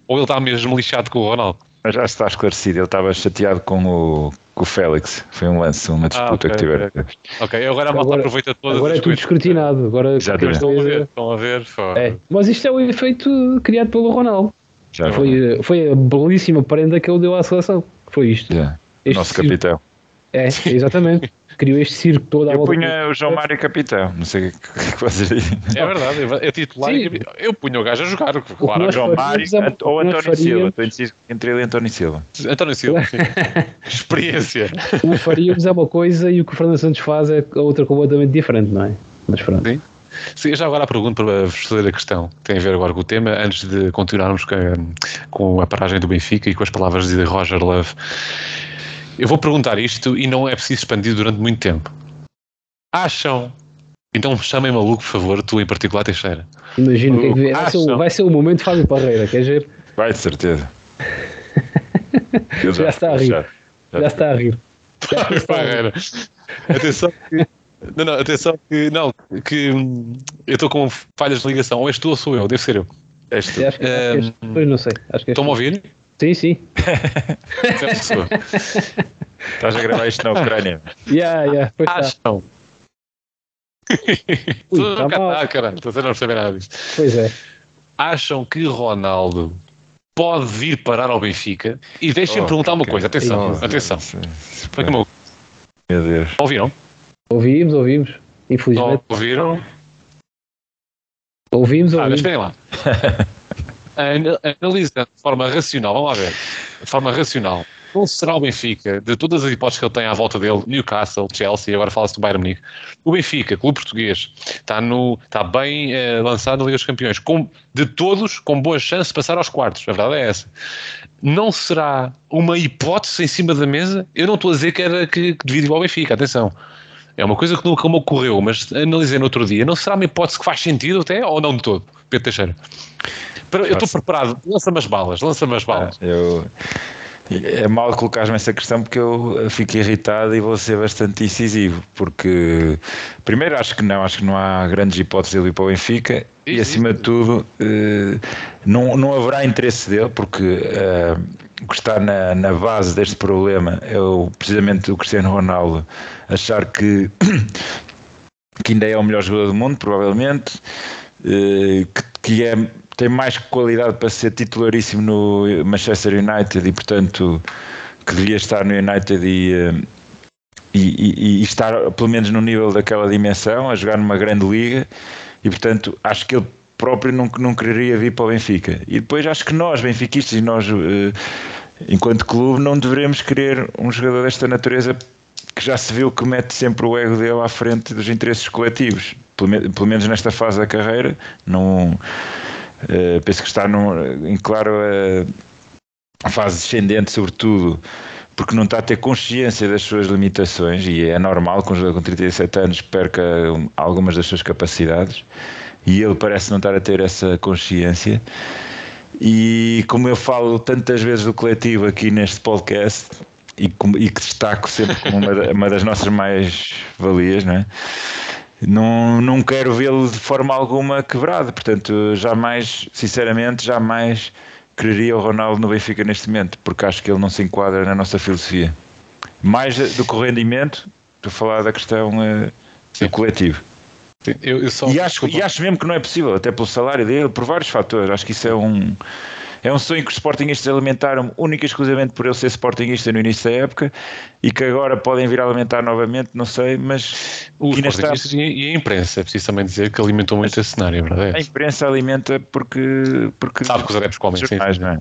ou ele está mesmo lixado com o Ronaldo. Mas já está esclarecido, ele estava chateado com o, com o Félix. Foi um lance, uma disputa ok, que tiveram. ok. Ok, agora a malta aproveita todas Agora é tudo escrutinado. Agora Estão a ver, estão a ver. É. Mas isto é o efeito criado pelo Ronaldo. Já Foi, foi a belíssima prenda que ele deu à seleção. Foi isto. Já. Este Nosso capitão. É, exatamente. [laughs] Criou este circo todo à Eu punha o João Mário capitão. Não sei o que, o que vocês dizem. É verdade, é titular. Sim. e Eu punho o gajo a jogar, claro. João Mário é- Ant- ou António Silva. Estou indeciso entre ele e António Silva. António Silva. sim. [laughs] Experiência. O que faríamos é uma coisa e o que o Fernando Santos faz é outra completamente diferente, não é? Mas pronto. Sim. Sim, já agora a pergunta para vos fazer a questão, que tem a ver agora com o tema, antes de continuarmos com a, com a paragem do Benfica e com as palavras de Roger Love. Eu vou perguntar isto e não é preciso expandir durante muito tempo. Acham? Então chamem maluco, por favor, tu em particular, Teixeira. Imagina o que é que. Vai ser, o- vai ser o momento de Fábio Parreira, quer ver? Vai, de certeza. Eu [laughs] Já está a rir. já. Já está a rir. Já está a rir. Barreira. Atenção que. Não, não, atenção que. Não, que hum, eu estou com falhas de ligação. Ou és tu ou sou eu, deve ser eu. És tu. Eu Acho que, acho que este- pois não sei. Acho que este- Estão-me a ouvir? Sim, sim. Estás a gravar isto na Ucrânia. Yeah, yeah. Pois está. Acham? Ui, Tu está nunca mal. está, caralho. Estou a não perceber nada disto. Pois é. Acham que Ronaldo pode vir parar ao Benfica? E deixem-me Oh, perguntar uma coisa. Atenção, Oh, atenção. Foi como eu- Meu Deus. Ouviram? Ouvimos, ouvimos. Infelizmente. Ouviram? Ouvimos, Ah, mas ouvimos. esperem lá. [laughs] Ana- Analisando de forma racional, vamos lá ver. De forma racional, não será o Benfica, de todas as hipóteses que ele tem à volta dele, Newcastle, Chelsea, agora fala-se do Bayern Munique, o Benfica, clube português, está, no, está bem eh, lançado na Liga dos Campeões, com, de todos, com boa chance de passar aos quartos, a verdade é essa. Não será uma hipótese em cima da mesa? Eu não estou a dizer que era que, que devia ao Benfica, atenção. É uma coisa que nunca me ocorreu, mas analisei no outro dia. Não será uma hipótese que faz sentido até ou não de todo? Pedro Teixeira. Eu estou preparado. Lança-me as balas, lança-me as balas. Eu, é mal colocar-me essa questão porque eu fico irritado e vou ser bastante incisivo. Porque, primeiro, acho que não, acho que não há grandes hipóteses ele ir para o Benfica e, acima de tudo, eh, não, não haverá interesse dele, porque eh, o que está na, na base deste problema é o, precisamente o Cristiano Ronaldo. Achar que, [clears throat] que ainda é o melhor jogador do mundo, provavelmente, eh, que, que é, tem mais qualidade para ser titularíssimo no Manchester United e, portanto, que devia estar no United e, eh, e, e- estar pelo menos no nível daquela dimensão, a jogar numa grande liga, e portanto acho que ele próprio não, não quereria vir para o Benfica. E depois acho que nós, benfiquistas, nós, eh, enquanto clube, não devemos querer um jogador desta natureza que já se viu que mete sempre o ego dele à frente dos interesses coletivos, pelo, pelo menos nesta fase da carreira, não eh, penso que está num, em claro eh, a fase descendente, sobretudo porque não está a ter consciência das suas limitações e é normal que um jogador com 37 anos perca um, algumas das suas capacidades e ele parece não estar a ter essa consciência e como eu falo tantas vezes do coletivo aqui neste podcast e, e que destaco sempre como uma, uma das nossas mais valias, não é? Não, não quero vê-lo de forma alguma quebrado, portanto, jamais, sinceramente, jamais quereria o Ronaldo no Benfica neste momento, porque acho que ele não se enquadra na nossa filosofia. Mais do que o rendimento, estou a falar da questão Sim. do coletivo. Eu, eu só, E acho, e acho mesmo que não é possível, até pelo salário dele, por vários fatores. Acho que isso é um, é um sonho que os Sportingistas alimentaram única e exclusivamente por ele ser Sportingista no início da época e que agora podem vir a alimentar novamente, não sei, mas Os está- portugueses e a imprensa, é preciso também dizer que alimentou muito esse cenário, a verdade é a imprensa alimenta porque, porque Sabe que os adeptos comem, sim, jornais, sim. não é?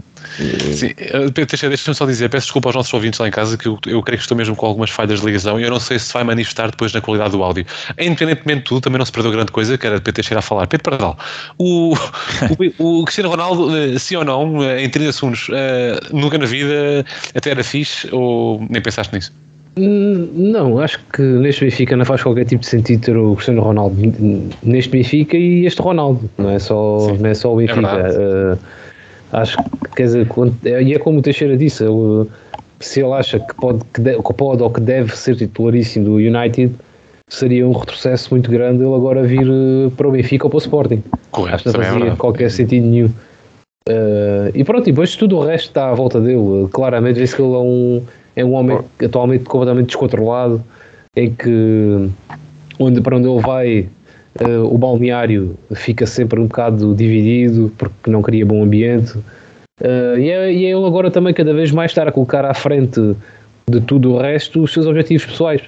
Sim, eh, Pedro deixa-me só dizer, peço desculpa aos nossos ouvintes lá em casa, que eu, eu creio que estou mesmo com algumas falhas de ligação e eu não sei se vai manifestar depois na qualidade do áudio. Independentemente de tudo, também não se perdeu grande coisa, que era de Pedro Teixeira a falar. Pedro Pardal, o, [laughs] o, o Cristiano Ronaldo, eh, sim ou não, eh, em 30 segundos, eh, nunca na vida até era fixe ou nem pensaste nisso? Não, acho que neste Benfica não faz qualquer tipo de sentido ter o Cristiano Ronaldo neste Benfica e este Ronaldo, não é só, não é só o Benfica. É uh, acho que, quer dizer, e é como o Teixeira disse, ele, se ele acha que pode, que, de, que pode ou que deve ser titularíssimo do United, seria um retrocesso muito grande ele agora vir para o Benfica ou para o Sporting. Correto, acho que não fazia é qualquer sentido nenhum. Uh, e pronto, e depois tudo o resto está à volta dele. Claramente vê-se que ele é um é um homem atualmente completamente descontrolado, em que onde, para onde ele vai uh, o balneário fica sempre um bocado dividido porque não cria bom ambiente. Uh, e, é, e é ele agora também cada vez mais estar a colocar à frente de tudo o resto os seus objetivos pessoais.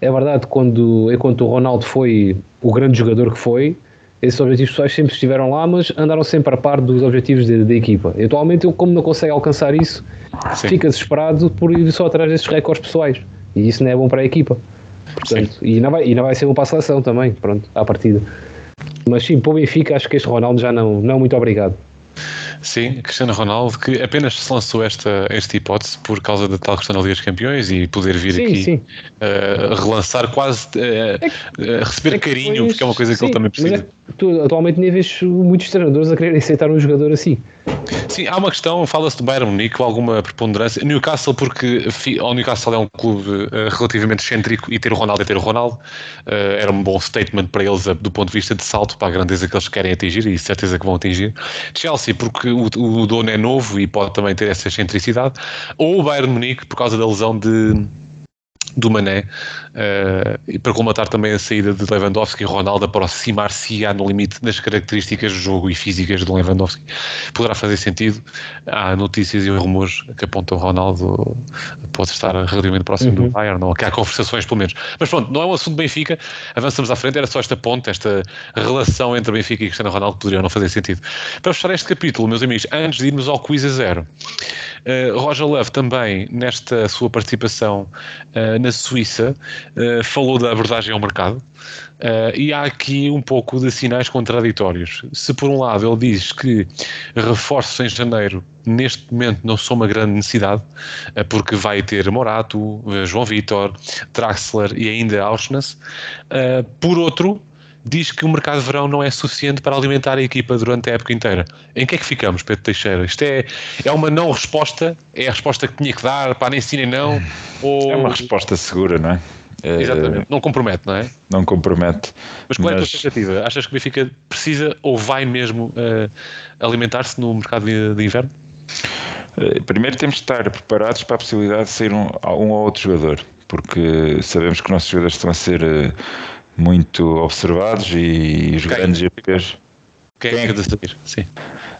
É verdade, quando, enquanto o Ronaldo foi o grande jogador que foi, esses objetivos pessoais sempre estiveram lá, mas andaram sempre a par dos objetivos da equipa. E atualmente, ele, como não consegue alcançar isso, Sim. fica desesperado por ir só atrás desses recordes pessoais. E isso não é bom para a equipa. Portanto, e, não vai, e não vai ser bom para a seleção também, pronto, à partida. Mas sim, para o Benfica, acho que este Ronaldo já não, não muito obrigado. Sim, Cristiano Ronaldo, que apenas se lançou esta, esta hipótese por causa da tal questão da Liga dos Campeões e poder vir sim, aqui sim. Uh, relançar, quase uh, uh, receber é carinho, porque é uma coisa que sim, ele também precisa. Tu, atualmente nem vejo muitos treinadores a quererem aceitar um jogador assim. Sim, há uma questão, fala-se do Bayern Munique com alguma preponderância. Newcastle, porque o Newcastle é um clube relativamente excêntrico e ter o Ronaldo é ter o Ronaldo. era um bom statement para eles do ponto de vista de salto para a grandeza que eles querem atingir e certeza que vão atingir. Chelsea, porque o, o dono é novo e pode também ter essa excentricidade, ou o Bayern Munique por causa da lesão de do Mané uh, e para colmatar também a saída de Lewandowski e Ronaldo aproximar-se-á no limite das características do jogo e físicas de Lewandowski. Poderá fazer sentido. Há notícias e rumores que apontam Ronaldo pode estar relativamente próximo uhum. do Bayern não, que há conversações pelo menos. Mas pronto, não é um assunto de Benfica. Avançamos à frente, era só esta ponte esta relação entre Benfica e Cristiano Ronaldo que poderia não fazer sentido. Para fechar este capítulo, meus amigos, antes de irmos ao quiz a zero uh, Roger Love também nesta sua participação uh, na Suíça uh, falou da abordagem ao mercado uh, e há aqui um pouco de sinais contraditórios. Se por um lado ele diz que reforços em janeiro neste momento não são uma grande necessidade, uh, porque vai ter Morato, João Vitor, Draxler e ainda Auschwitz, por outro diz que o mercado de verão não é suficiente para alimentar a equipa durante a época inteira. Em que é que ficamos, Pedro Teixeira? Isto é, é uma não resposta? É a resposta que tinha que dar, para nem sim nem não? Ou... É uma resposta segura, não é? é Exatamente, não compromete, não é? Não compromete. Mas qual é a tua expectativa? Achas que o Benfica precisa ou vai mesmo uh, alimentar-se no mercado de, de inverno? Uh, primeiro temos de estar preparados para a possibilidade de sair um, um ou outro jogador, porque sabemos que os nossos jogadores estão a ser uh, muito observados e os Quem? grandes EPs. Quem, Quem é que de sair? Sim.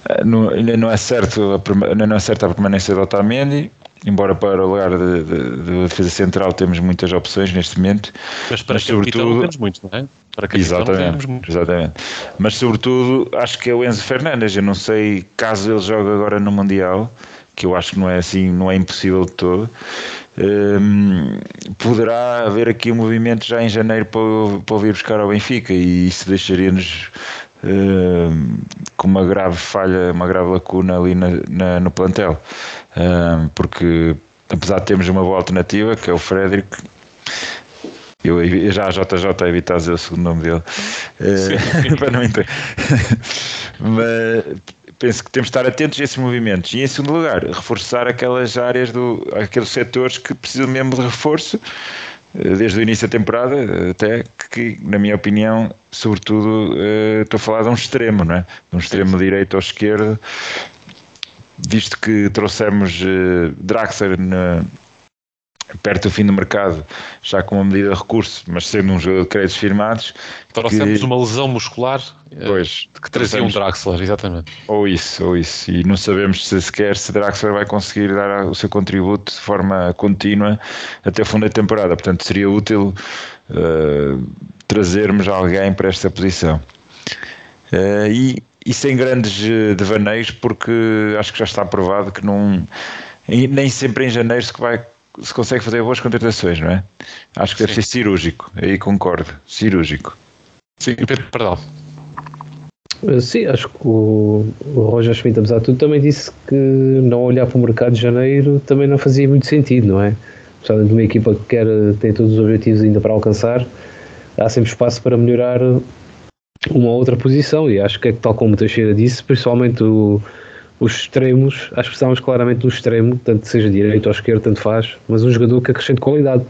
Eh, não, ainda não é certo ainda não é certa a permanência do Otamendi, embora para o lugar de, de, de, defesa central temos muitas opções neste momento. Mas para mas sobretudo temos muito, não é? Para exatamente, temos exatamente. Mas sobretudo acho que é o Enzo Fernandes. Eu não sei caso ele jogue agora no Mundial, que eu acho que não é assim, não é impossível de todo. Um, poderá haver aqui um movimento já em janeiro para, para vir buscar ao Benfica e isso deixaria-nos um, com uma grave falha, uma grave lacuna ali na, na, no plantel, um, porque apesar de termos uma boa alternativa que é o Frederic eu, já a JJ evitar dizer o segundo nome dele. [laughs] Para não entender [laughs] mas penso que temos de estar atentos a esses movimentos. E em segundo lugar reforçar aquelas áreas do aqueles setores que precisam mesmo de reforço eh, desde o início da temporada até que na minha opinião sobretudo eh, estou a falar de um extremo não é? De um extremo direito ou esquerdo visto que trouxemos eh, Draxler na, perto do fim do mercado, já com uma medida de recurso, mas sendo um jogador de créditos firmados. Trouxemos que... uma lesão muscular eh, pois, que trazia um Draxler, exatamente. Ou isso, ou isso. E não sabemos se sequer se Draxler vai conseguir dar o seu contributo de forma contínua até o fundo da temporada. Portanto, seria útil uh, trazermos alguém para esta posição. Uh, e, e sem grandes devaneios, porque acho que já está provado que não, nem sempre em janeiro se vai se consegue fazer boas contratações, não é? Acho que deve ser cirúrgico, aí concordo, cirúrgico. Sim, Pedro Pardal. Eh, sim, acho que o, o Roger Schmidt, apesar de tudo, também disse que não olhar para o mercado de janeiro também não fazia muito sentido, não é? especialmente uma equipa que quer ter todos os objetivos ainda para alcançar, há sempre espaço para melhorar uma outra posição e acho que é tal como o Teixeira disse, principalmente o, os extremos, acho que precisamos claramente do extremo, tanto seja direito ou esquerdo, tanto faz, mas um jogador que acrescente qualidade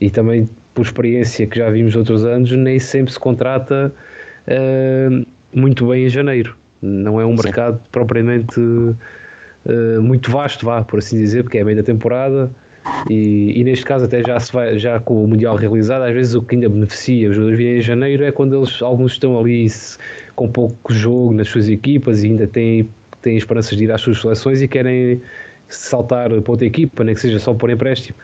e também por experiência que já vimos outros anos, nem sempre se contrata uh, muito bem em janeiro. Não é um Sim. mercado propriamente uh, muito vasto, vá, por assim dizer, porque é meio da temporada e, e, neste caso até já se vai, já com o Mundial realizado, às vezes o que ainda beneficia os jogadores virem em janeiro é quando eles, alguns estão ali com pouco jogo nas suas equipas e ainda têm, têm esperanças de ir às suas seleções e querem saltar para outra equipa, nem que seja só por empréstimo.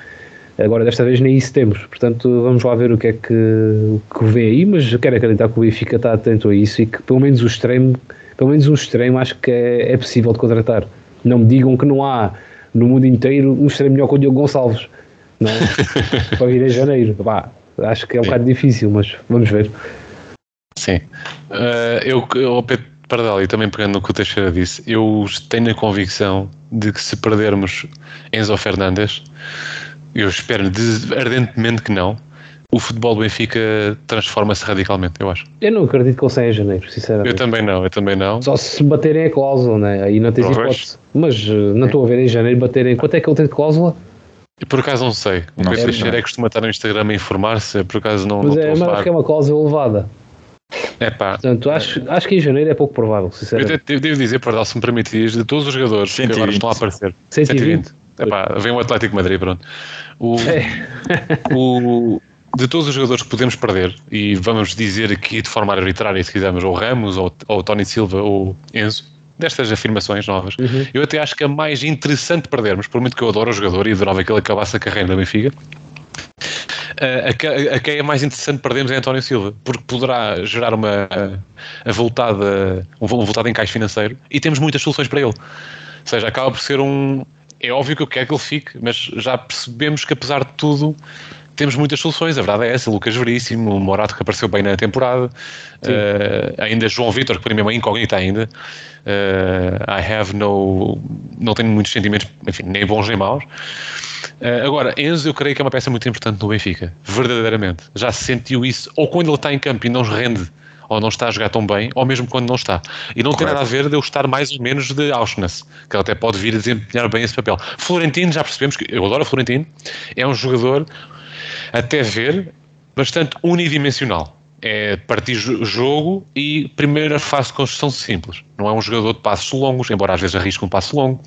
Agora, desta vez, nem isso temos. Portanto, vamos lá ver o que é que, o que vem aí. Mas eu quero acreditar que o Benfica está atento a isso e que, pelo menos, o extremo, pelo menos um extremo, acho que é, é possível de contratar. Não me digam que não há no mundo inteiro um extremo melhor que o Diogo Gonçalves. Não é? [laughs] Para vir em janeiro. Bah, acho que é um Sim. bocado difícil, mas vamos ver. Sim. Uh, eu, eu Pedro Pardal, e também pegando no que o Teixeira disse, eu tenho a convicção de que se perdermos Enzo Fernandes, eu espero ardentemente que não, o futebol do Benfica transforma-se radicalmente, eu acho. Eu não acredito que ele saia em janeiro, sinceramente. Eu também não, eu também não. Só se baterem a cláusula, né? aí não tens hipótese. Mas uh, não estou a ver em janeiro baterem. Quanto é que ele tem de cláusula? Por acaso não sei. O Pedro Teixeira é costuma estar no Instagram a informar-se, por acaso não. Mas, não é, mas acho que é uma cláusula elevada. É pá. Portanto, acho, acho que em janeiro é pouco provável, sinceramente. Eu devo dizer, para dar se me permitires, de todos os jogadores 120. que agora estão a aparecer. 120. 120. Epá, vem o Atlético Madrid, pronto. O, [laughs] é. o, de todos os jogadores que podemos perder, e vamos dizer aqui de forma arbitrária, se quisermos, ou Ramos, ou, ou Tony Silva, ou Enzo, destas afirmações novas, uhum. eu até acho que é mais interessante perdermos, por muito que eu adoro o jogador e adorava que ele acabasse a carreira da Benfica. A, quem é mais interessante perdermos é António Silva, porque poderá gerar uma avultada, um voltado encaixe financeiro e temos muitas soluções para ele. Ou seja, acaba por ser um. É óbvio que eu quero que ele fique, mas já percebemos que apesar de tudo temos muitas soluções, a verdade é essa, Lucas Veríssimo, o Morato que apareceu bem na temporada, uh, ainda João Vitor, que para mim é uma incógnita ainda, uh, I have no, não tenho muitos sentimentos, enfim, nem bons nem maus. Uh, agora, Enzo eu creio que é uma peça muito importante no Benfica, verdadeiramente, já se sentiu isso, ou quando ele está em campo e não rende, ou não está a jogar tão bem, ou mesmo quando não está. E não Correto. tem nada a ver de eu estar mais ou menos de Auschwitz, que ele até pode vir a desempenhar bem esse papel. Florentino, já percebemos que eu adoro Florentino, é um jogador até ver, bastante unidimensional. É partir jogo e primeira fase de construção simples. Não é um jogador de passos longos, embora às vezes arrisque um passo longo.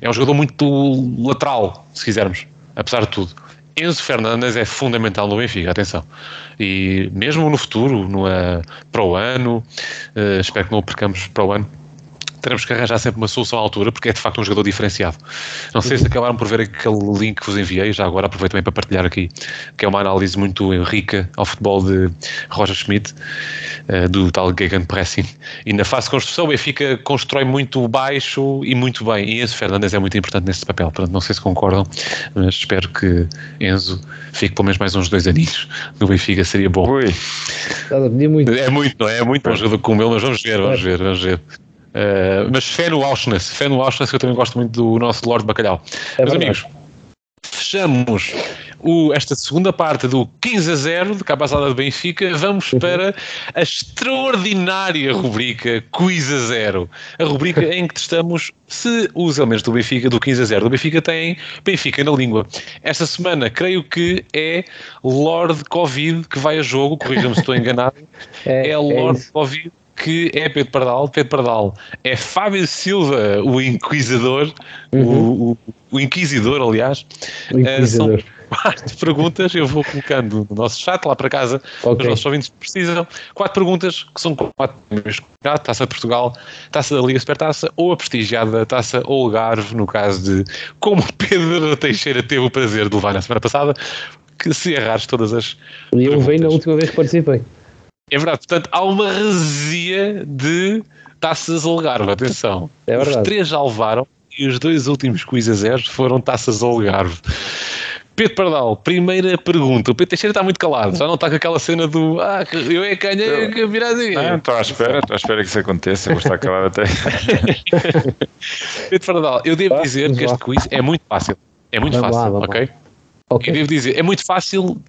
É um jogador muito lateral, se quisermos, apesar de tudo. Enzo Fernandes é fundamental no Benfica, atenção. E mesmo no futuro, no, uh, para o ano, uh, espero que não o percamos para o ano, teremos que arranjar sempre uma solução à altura, porque é de facto um jogador diferenciado. Não sei se acabaram por ver aquele link que vos enviei, já agora aproveito também para partilhar aqui, que é uma análise muito rica ao futebol de Roger Schmidt, uh, do tal Gegenpressing. E na fase de construção, o Benfica constrói muito baixo e muito bem. E Enzo Fernandes é muito importante nesse papel. Portanto, não sei se concordam, mas espero que Enzo fique pelo menos mais uns dois aninhos no Benfica, seria bom. Ui. É muito, não é? É muito bom jogador como ele, mas vamos ver, vamos ver, vamos ver. Uh, mas fé no Auschwitz, fé no Auschwitz, que eu também gosto muito do nosso Lord Bacalhau. É Meus amigos, fechamos o, esta segunda parte do 15 a 0 de Cabazada de Benfica. Vamos uhum. para a extraordinária rubrica Quiz a 0. A rubrica em que testamos se os elementos do Benfica, do 15 a 0 do Benfica, têm Benfica na língua. Esta semana, creio que é Lord Covid que vai a jogo, corrija-me se estou enganado. É, é Lord é Covid que é Pedro Pardal. Pedro Pardal é Fábio Silva, o Inquisidor, uhum. o, o, Inquisidor, aliás. O Inquisidor. Uh, são [laughs] quatro perguntas, eu vou colocando no nosso chat lá para casa, okay. os nossos ouvintes precisam. Quatro perguntas, que são quatro taça de Portugal, taça da Liga Supertaça ou a prestigiada taça Algarve, no caso de como [laughs] Pedro Teixeira teve o prazer de levar na semana passada, que se errares todas as. E eu veio na última vez que participei. É verdade, portanto, há uma resia de taças Algarve, atenção. É. Os três já levaram e os dois últimos quiz a zero foram taças Algarve. Pedro Pardal, primeira pergunta. O Pedro Teixeira está muito calado, já não está com aquela cena do ah, eu é canha, eu virar Não, estou à espera, estou à espera que isso aconteça, vou estar calado até. [laughs] Pedro Pardal, eu devo dizer que este quiz é muito fácil. É muito fácil, ok? E devo dizer, é muito fácil,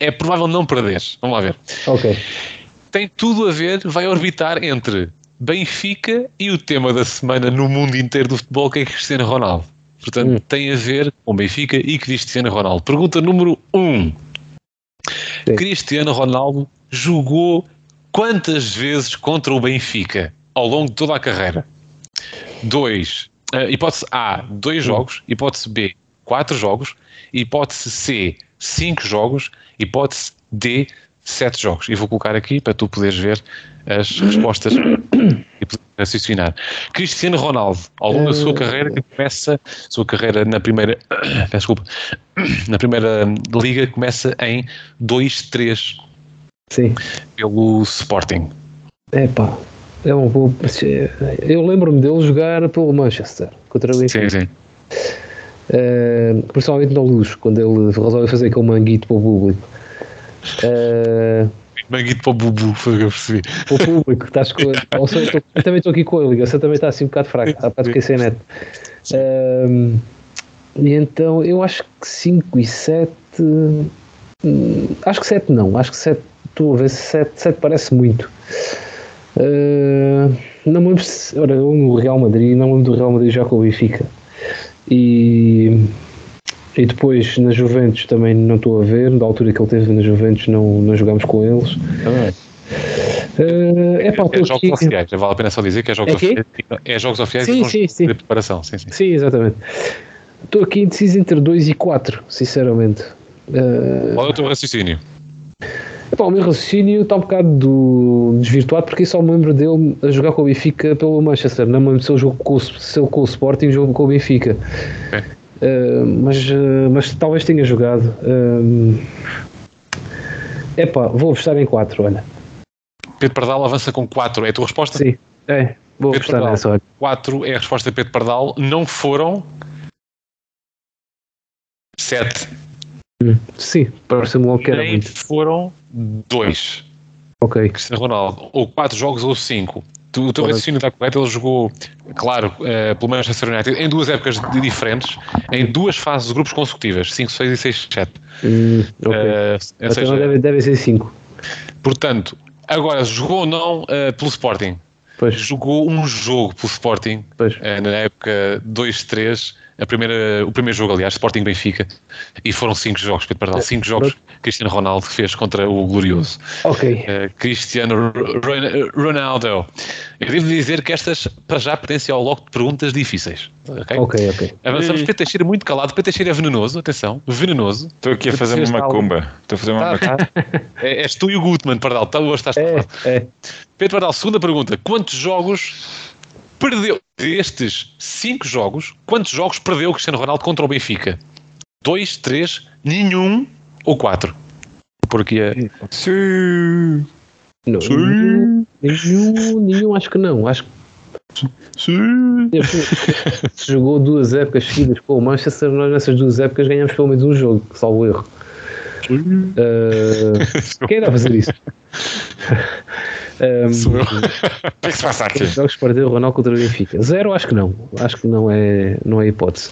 é provável não perder. Vamos lá ver. Ok. Tem tudo a ver, vai orbitar entre Benfica e o tema da semana no mundo inteiro do futebol, que é Cristiano Ronaldo. Portanto, Hum. tem a ver com Benfica e Cristiano Ronaldo. Pergunta número 1. Um. Sim. Cristiano Ronaldo jogou quantas vezes contra o Benfica ao longo de toda a carreira? 2. hipótese A, 2 jogos. Hipótese B, 4 jogos. Hipótese C, 5 jogos. Hipótese D, 7 jogos. E vou colocar aqui para tu poderes ver as respostas [coughs] e poder raciocinar. Cristiano Ronaldo, ao longo da sua carreira, que começa, sua carreira na primeira, [coughs] desculpa, [coughs] na primeira liga começa em 2-3 Sim. pelo Sporting. Epá. É um bom. Eu lembro-me dele jogar pelo Manchester contra o Benfica. Sim, sim. Uh, principalmente na luz, quando ele resolve fazer aquele manguito para o público. Uh, Manguito para o Bubu, foi o que eu percebi. para o público, estás [laughs] com eu, eu também estou aqui com a ligação, também está assim um bocado fraca, está para esquecer net. Um, e então eu acho que 5 e 7 acho que 7 não, acho que 7 estou a ver 7, 7 parece muito. Uh, não me lembro se, ora, eu no Real Madrid, não me lembro do Real Madrid já com o Benfica. E, e depois na Juventus também não estou a ver, da altura que ele teve na Juventus não, não jogámos com eles. Uh, é pá, É estou jogos aqui. oficiais, vale a pena só dizer que é jogos É oficiais. É jogos oficiais Sim, e sim, sim. de preparação. Sim, sim. Sim, exatamente. Estou aqui indeciso entre 2 e 4, sinceramente. Uh, Qual é o teu raciocínio? epá, o meu raciocínio está um bocado do- desvirtuado porque eu só me lembro dele a jogar com o Benfica pelo Manchester. Não me lembro se ele jogou com o, se ele com o Sporting jogou com o Benfica. Ok. Uh, mas, uh, mas talvez tenha jogado. É epá, vou apostar em 4, olha. Pedro Pardal avança com 4. É a tua resposta? Sim, é, vou Pedro apostar Pardal. nessa, olha. 4 é a resposta de Pedro Pardal. Não foram 7. Sim, parece-me logo que era muito. foram 2. Ok, Cristiano Ronaldo. Ou 4 jogos ou 5. Tu, o teu raciocínio está correto. Ele jogou, claro, eh, pelo Manchester United em duas épocas diferentes, em duas fases de grupos consecutivas: 5, 6 e 6, 7. Hum. Eh, ou então seja, deve, deve ser 5. portanto, agora jogou ou não eh, pelo Sporting? Pois, Jogou um jogo pelo Sporting eh, na época 2-3, a primeira, o primeiro jogo, aliás, Sporting Benfica, e foram 5 jogos, Pedro Pardal, 5 jogos que Cristiano Ronaldo fez contra o Glorioso. Ok. Eh, Cristiano Ron- Ronaldo. Eu devo dizer que estas para já pertencem ao logo de perguntas difíceis. ok? Ok, ok. Avançamos. E- Pedro Teixeira muito calado. Pedro Teixeira é venenoso, atenção, venenoso. Estou aqui a fazer uma macumba. Estou a fazer uma Tá, macumba. tá. [laughs] É, és tu e o Gutmann, Pardal. Tá, hoje estás É, é. Pedro Pardal, segunda pergunta. Quantos jogos perdeu destes cinco jogos? Quantos jogos perdeu o Cristiano Ronaldo contra o Benfica? Dois, três, nenhum ou quatro? Por aqui é. Sim. Não, nenhum, nenhum, nenhum, acho que não. Acho que Sim. se jogou duas épocas seguidas com o Manchester, nós nessas duas épocas ganhamos pelo menos um jogo, salvo erro. Uh, quem irá fazer isso? Um, Sou eu. [laughs] O que é que se passa aqui? jogos para o Ronaldo contra o Benfica. Zero, acho que não. Acho que não é, não é hipótese.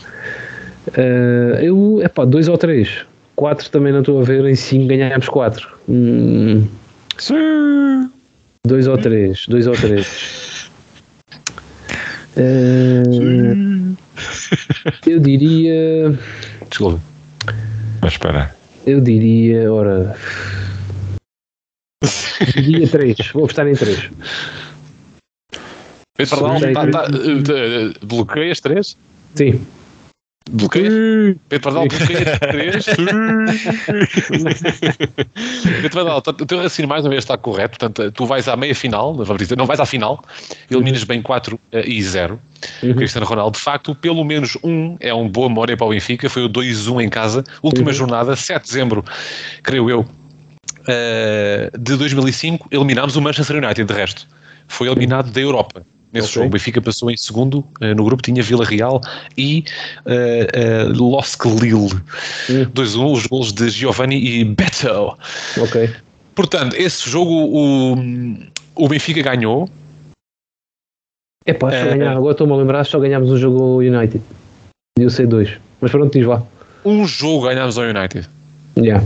Uh, eu, epá, dois ou três. Quatro também não estou a ver. Em cinco ganhámos quatro. Hum, Sim. dois ou três. Dois ou três. Uh, eu diria. Desculpa. Mas espera. Eu diria. Ora. Diria três. Vou apostar em três. Pedro Pardal, tá, tá, eh, eh, bloqueias três? Sim. Bloqueias? Pedro Pardal, bloqueias três? [laughs] Pedro Pardal, o teu raciocínio mais uma vez está correto. Portanto, tu vais à meia final, vamos dizer, não vais à final, eliminas bem 4 e 0. Uhum. Cristiano Ronaldo, de facto, pelo menos um é um boa memória para o Benfica. Foi o 2-1 em casa, última Uhum. jornada, 7 de dezembro, creio eu, eh, de 2005. Eliminámos o Manchester United, de resto. Foi eliminado da Europa. Nesse Ok. jogo, o Benfica passou em segundo eh, no grupo, tinha Vila Real e eh, Losk Lille. Hum. 2-1, os golos de Giovanni e Beto. Ok. Portanto, esse jogo o, o Benfica ganhou. É pá, ganhar. Agora estou-me a lembrar, só ganhámos um jogo United. E eu sei dois. Mas pronto, diz lá. um jogo ganhámos ao United. Yeah.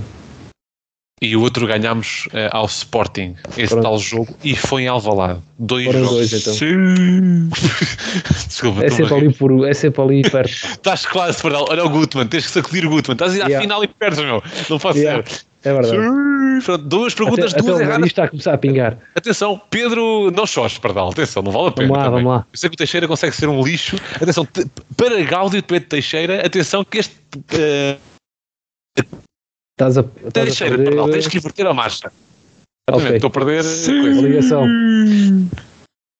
E o outro ganhámos eh, ao Sporting, esse Pronto. tal jogo, e foi em Alvalade. Dois Foram jogos. dois, então. [laughs] Desculpa, É sempre ali, por, é sempre ali perto. [laughs] Estás quase, Pardal. Olha o Gutman, tens que sacudir o Gutman. Estás a ir à Yeah. final e perdes, meu. Não pode Yeah. ser. É verdade. Pronto, duas Até, perguntas, até duas nariz erradas. está a começar a pingar. Atenção, Pedro, não chores, Pardal. Atenção, não vale a pena. Vamos lá, também. vamos lá. Eu sei que o Teixeira consegue ser um lixo. Atenção, te- para Gáudio Pedro Teixeira, atenção que este. eh, Estás a, estás a Teixeira, perder Pardal, tens que inverter a marcha. Ok. Exatamente, Estou a perder. a ligação.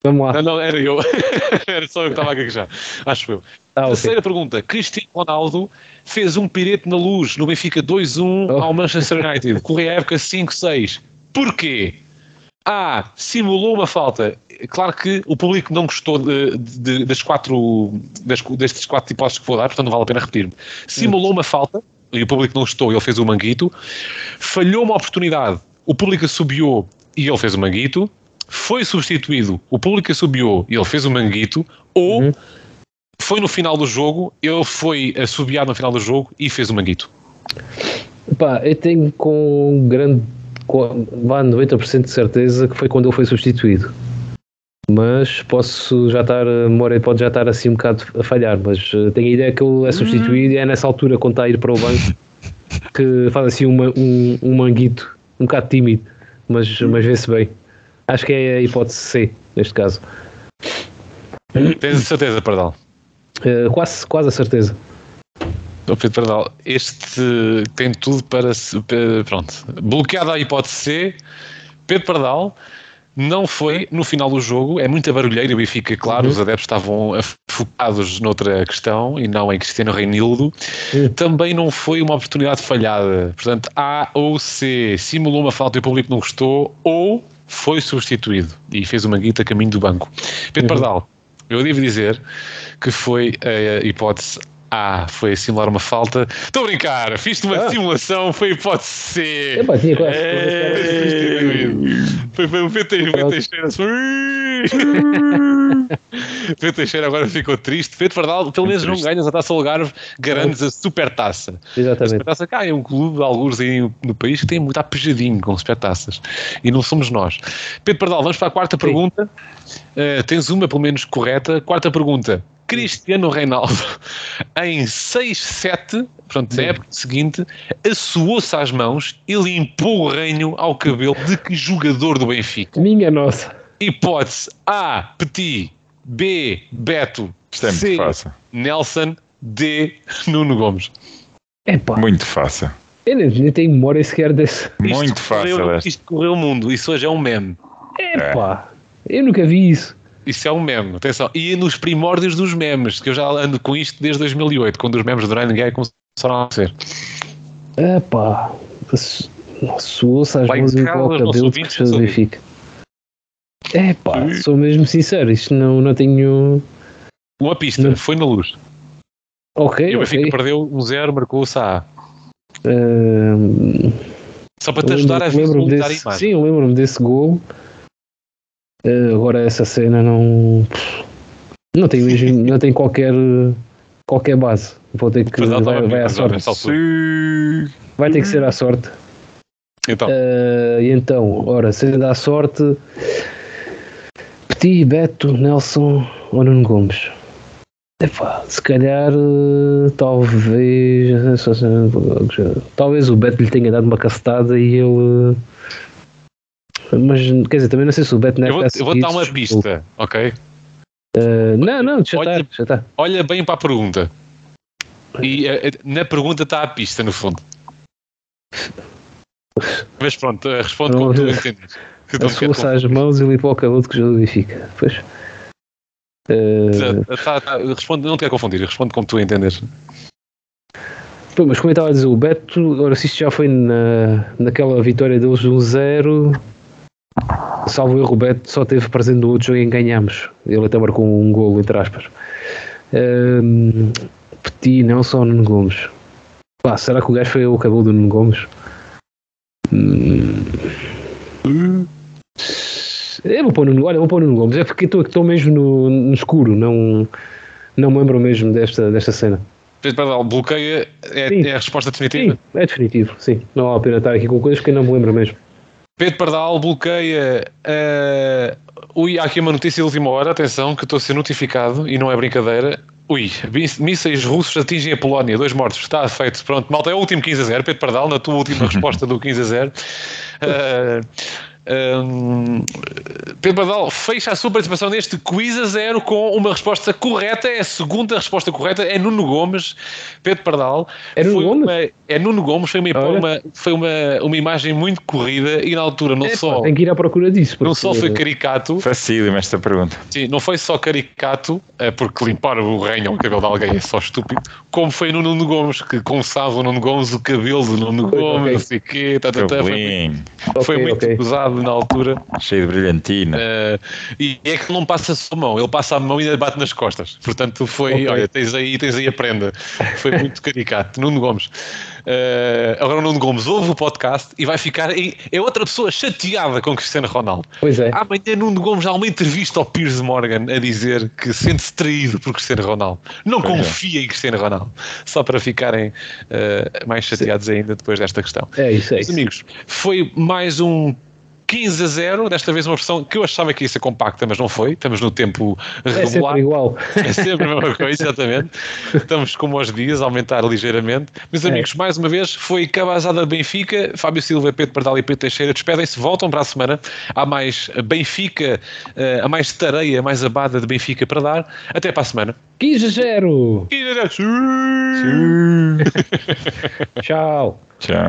Vamos lá. Não, não, era eu. [laughs] era só eu que estava a gaguejar. Acho eu. Ah. Terceira pergunta. Cristiano Ronaldo fez um pirete na luz no Benfica 2-1 Oh. ao Manchester United. Corria a época 5-6. Porquê? A. Simulou uma falta. Claro que o público não gostou de- de- das quatro, das, destes quatro hipóteses que vou dar, portanto não vale a pena repetir-me. Simulou uma falta e o público não gostou ele fez o manguito. Falhou uma oportunidade, o público assobiou e ele fez o manguito. Foi substituído, o público assobiou e ele fez o manguito. Ou Uhum. foi no final do jogo, ele foi assobiado no final do jogo e fez o manguito. Pá, eu tenho com grande. com- Vá 90% de certeza que foi quando ele foi substituído. Mas posso já estar. A memória pode já estar assim um bocado a falhar. Mas eh, tenho a ideia que ele é substituído e é nessa altura, quando está a ir para o banco, [laughs] que faz assim uma- um, um manguito, um bocado tímido, mas, mas vê-se bem. Acho que é a hipótese C, neste caso. Tens a certeza, Pardal? Eh, quase, quase a certeza. Ô Pedro Pardal, este tem tudo para, se- para- Pronto. Bloqueada a hipótese C. Pedro Pardal não foi no final do jogo. É muita barulheira e o Benfica, claro, Uhum. os adeptos estavam focados noutra questão e não em Cristiano Reinildo. Uhum. Também não foi uma oportunidade falhada. Portanto, A ou C simulou uma falta e o público não gostou ou foi substituído e fez uma guita a caminho do banco. Pedro Uhum. Pardal, eu devo dizer que foi a hipótese A, foi simular uma falta. Estou a brincar, fiz-te uma Ah. simulação, foi hipótese C. Quase- É, Foi, foi o Teixeira. Pedro Teixeira agora ficou triste. Pedro Pardal, pelo menos não ganhas a taça Algarve, garantes a super taça. A Exatamente. Supertaça cá é um clube, alguns aí no país, que tem muito apejadinho com supertaças. E não somos nós. Pedro Pardal, vamos para a quarta pergunta. Uh, tens uma, pelo menos, correta. Quarta pergunta. Cristiano Reinaldo, em 6-7, portanto, na época seguinte, assoou-se às mãos e limpou o reino ao cabelo de que jogador do Benfica? Minha nossa. Hipótese A, Petit, B, Beto, Isto é muito C, fácil. Nelson, D, Nuno Gomes. Epá, Muito fácil. eu nem, nem tenho memória sequer desse. Muito Isto fácil correu, esta. Isto correu o mundo. Isso hoje é um meme. Epá, eu nunca vi isso. Isso é um meme, atenção. E é nos primórdios dos memes, que eu já ando com isto desde 2008, quando os memes do Ryan Gay começaram a ser. Epá, suou-se às Lá em mãos e o cabelo que não Benfica. Epá, sou mesmo sincero, isto não, não tenho. Uma pista, Não. foi na luz. Ok, E o Benfica ok. perdeu um zero, marcou o Sá. Só para te ajudar a visualizar a desse, imagem. Sim, eu lembro-me desse gol. Ah, agora essa cena não. Não tem, [laughs] não tem qualquer, qualquer base. Vou ter que. Vai, vai à sorte. Vai ter que ser à sorte. Então, e então, ora, sendo à sorte, Petit, Beto, Nelson ou Nuno Gomes? Epá, se calhar, eh, talvez, talvez o Beto lhe tenha dado uma cacetada e ele. Mas, quer dizer, também não sei se o Beto eu vou, eu vou dar uma se- pista, ok? Ah, não, não, já Olha- está, já está. Olha bem para a pergunta. E eh, eh, na pergunta está a pista, no fundo. Mas pronto, responde como tu entendes. [laughs] Assoou-se às mãos e limpou o cabelo que Benfica. Pois. Ah, Tá, tá, responde, não te quero confundir, responde como tu entendes. Pô, mas como eu estava a dizer, o Beto, ora se isto já foi na, naquela vitória deles de 1-0, salvo erro, o Beto só teve presente no outro jogo em que ganhámos. Ele até marcou um golo, entre aspas. Um, Petit, Nelson, Nuno Gomes. Pá, será que o gajo foi o cabelo do Nuno Gomes? Hum. Eu vou pôr Nuno, olha, vou pôr Nuno Gomes, é porque estou- estou mesmo no, no escuro, não, não me lembro mesmo desta, desta cena. Pardal, bloqueia, é, é a resposta definitiva? Sim, é definitivo, sim. Não há a pena estar aqui com coisas que eu não me lembro mesmo. Pedro Pardal bloqueia. Uh, ui, há aqui uma notícia de última hora, atenção, que estou a ser notificado e não é brincadeira. Ui, mís- mísseis russos atingem a Polónia, dois mortos, está feito. Pronto, malta, é o último 15 a 0. Pedro Pardal, na tua última [laughs] resposta do 15 a 0. Uh, um, Pedro Pardal fecha a sua participação neste quiz a zero com uma resposta correta. É a segunda resposta correta. É Nuno Gomes. Pedro Pardal. É Nuno foi Gomes? uma- é Nuno Gomes. Foi, uma, Olha. uma- foi uma, uma imagem muito corrida e na altura não É, só. Tenho que ir à procura disso. Não só foi caricato, Facílimo esta pergunta. sim, não foi só caricato, é porque limpar o ranho ao cabelo de alguém é só estúpido, como foi no Nuno Gomes, que começava o Nuno Gomes, o cabelo do Nuno Gomes, não sei o quê, tá, tá, tá, foi, muito ok. usado na altura. cheio de brilhantina. eh, e é que não passa só a mão, ele passa a mão e ainda bate nas costas. Portanto, foi, Ok. olha, tens aí, tens aí a prenda. Foi muito caricato. Nuno Gomes. Eh, agora o Nuno Gomes ouve o podcast e vai ficar. é outra pessoa chateada com Cristiano Ronaldo. Pois é. Amanhã Nuno Gomes há uma entrevista ao Piers Morgan a dizer que sente-se traído por Cristiano Ronaldo. Não Pois é. confia em Cristiano Ronaldo. Só para ficarem eh, mais chateados ainda depois desta questão. É isso, é Meus isso. amigos, foi mais um 15 a 0, desta vez uma versão que eu achava que ia ser compacta, mas não foi. Estamos no tempo É regular. sempre igual. É sempre a mesma coisa, exatamente. Estamos como aos dias, a aumentar ligeiramente. Meus É. amigos, mais uma vez, foi Cabazada Benfica, Fábio Silva, Pedro Pardal e Pedro Teixeira despedem-se, voltam para a semana. Há mais Benfica, eh, há mais tareia, mais abada de Benfica para dar. Até para a semana. 15 a 0. E- Tchau. Tchau.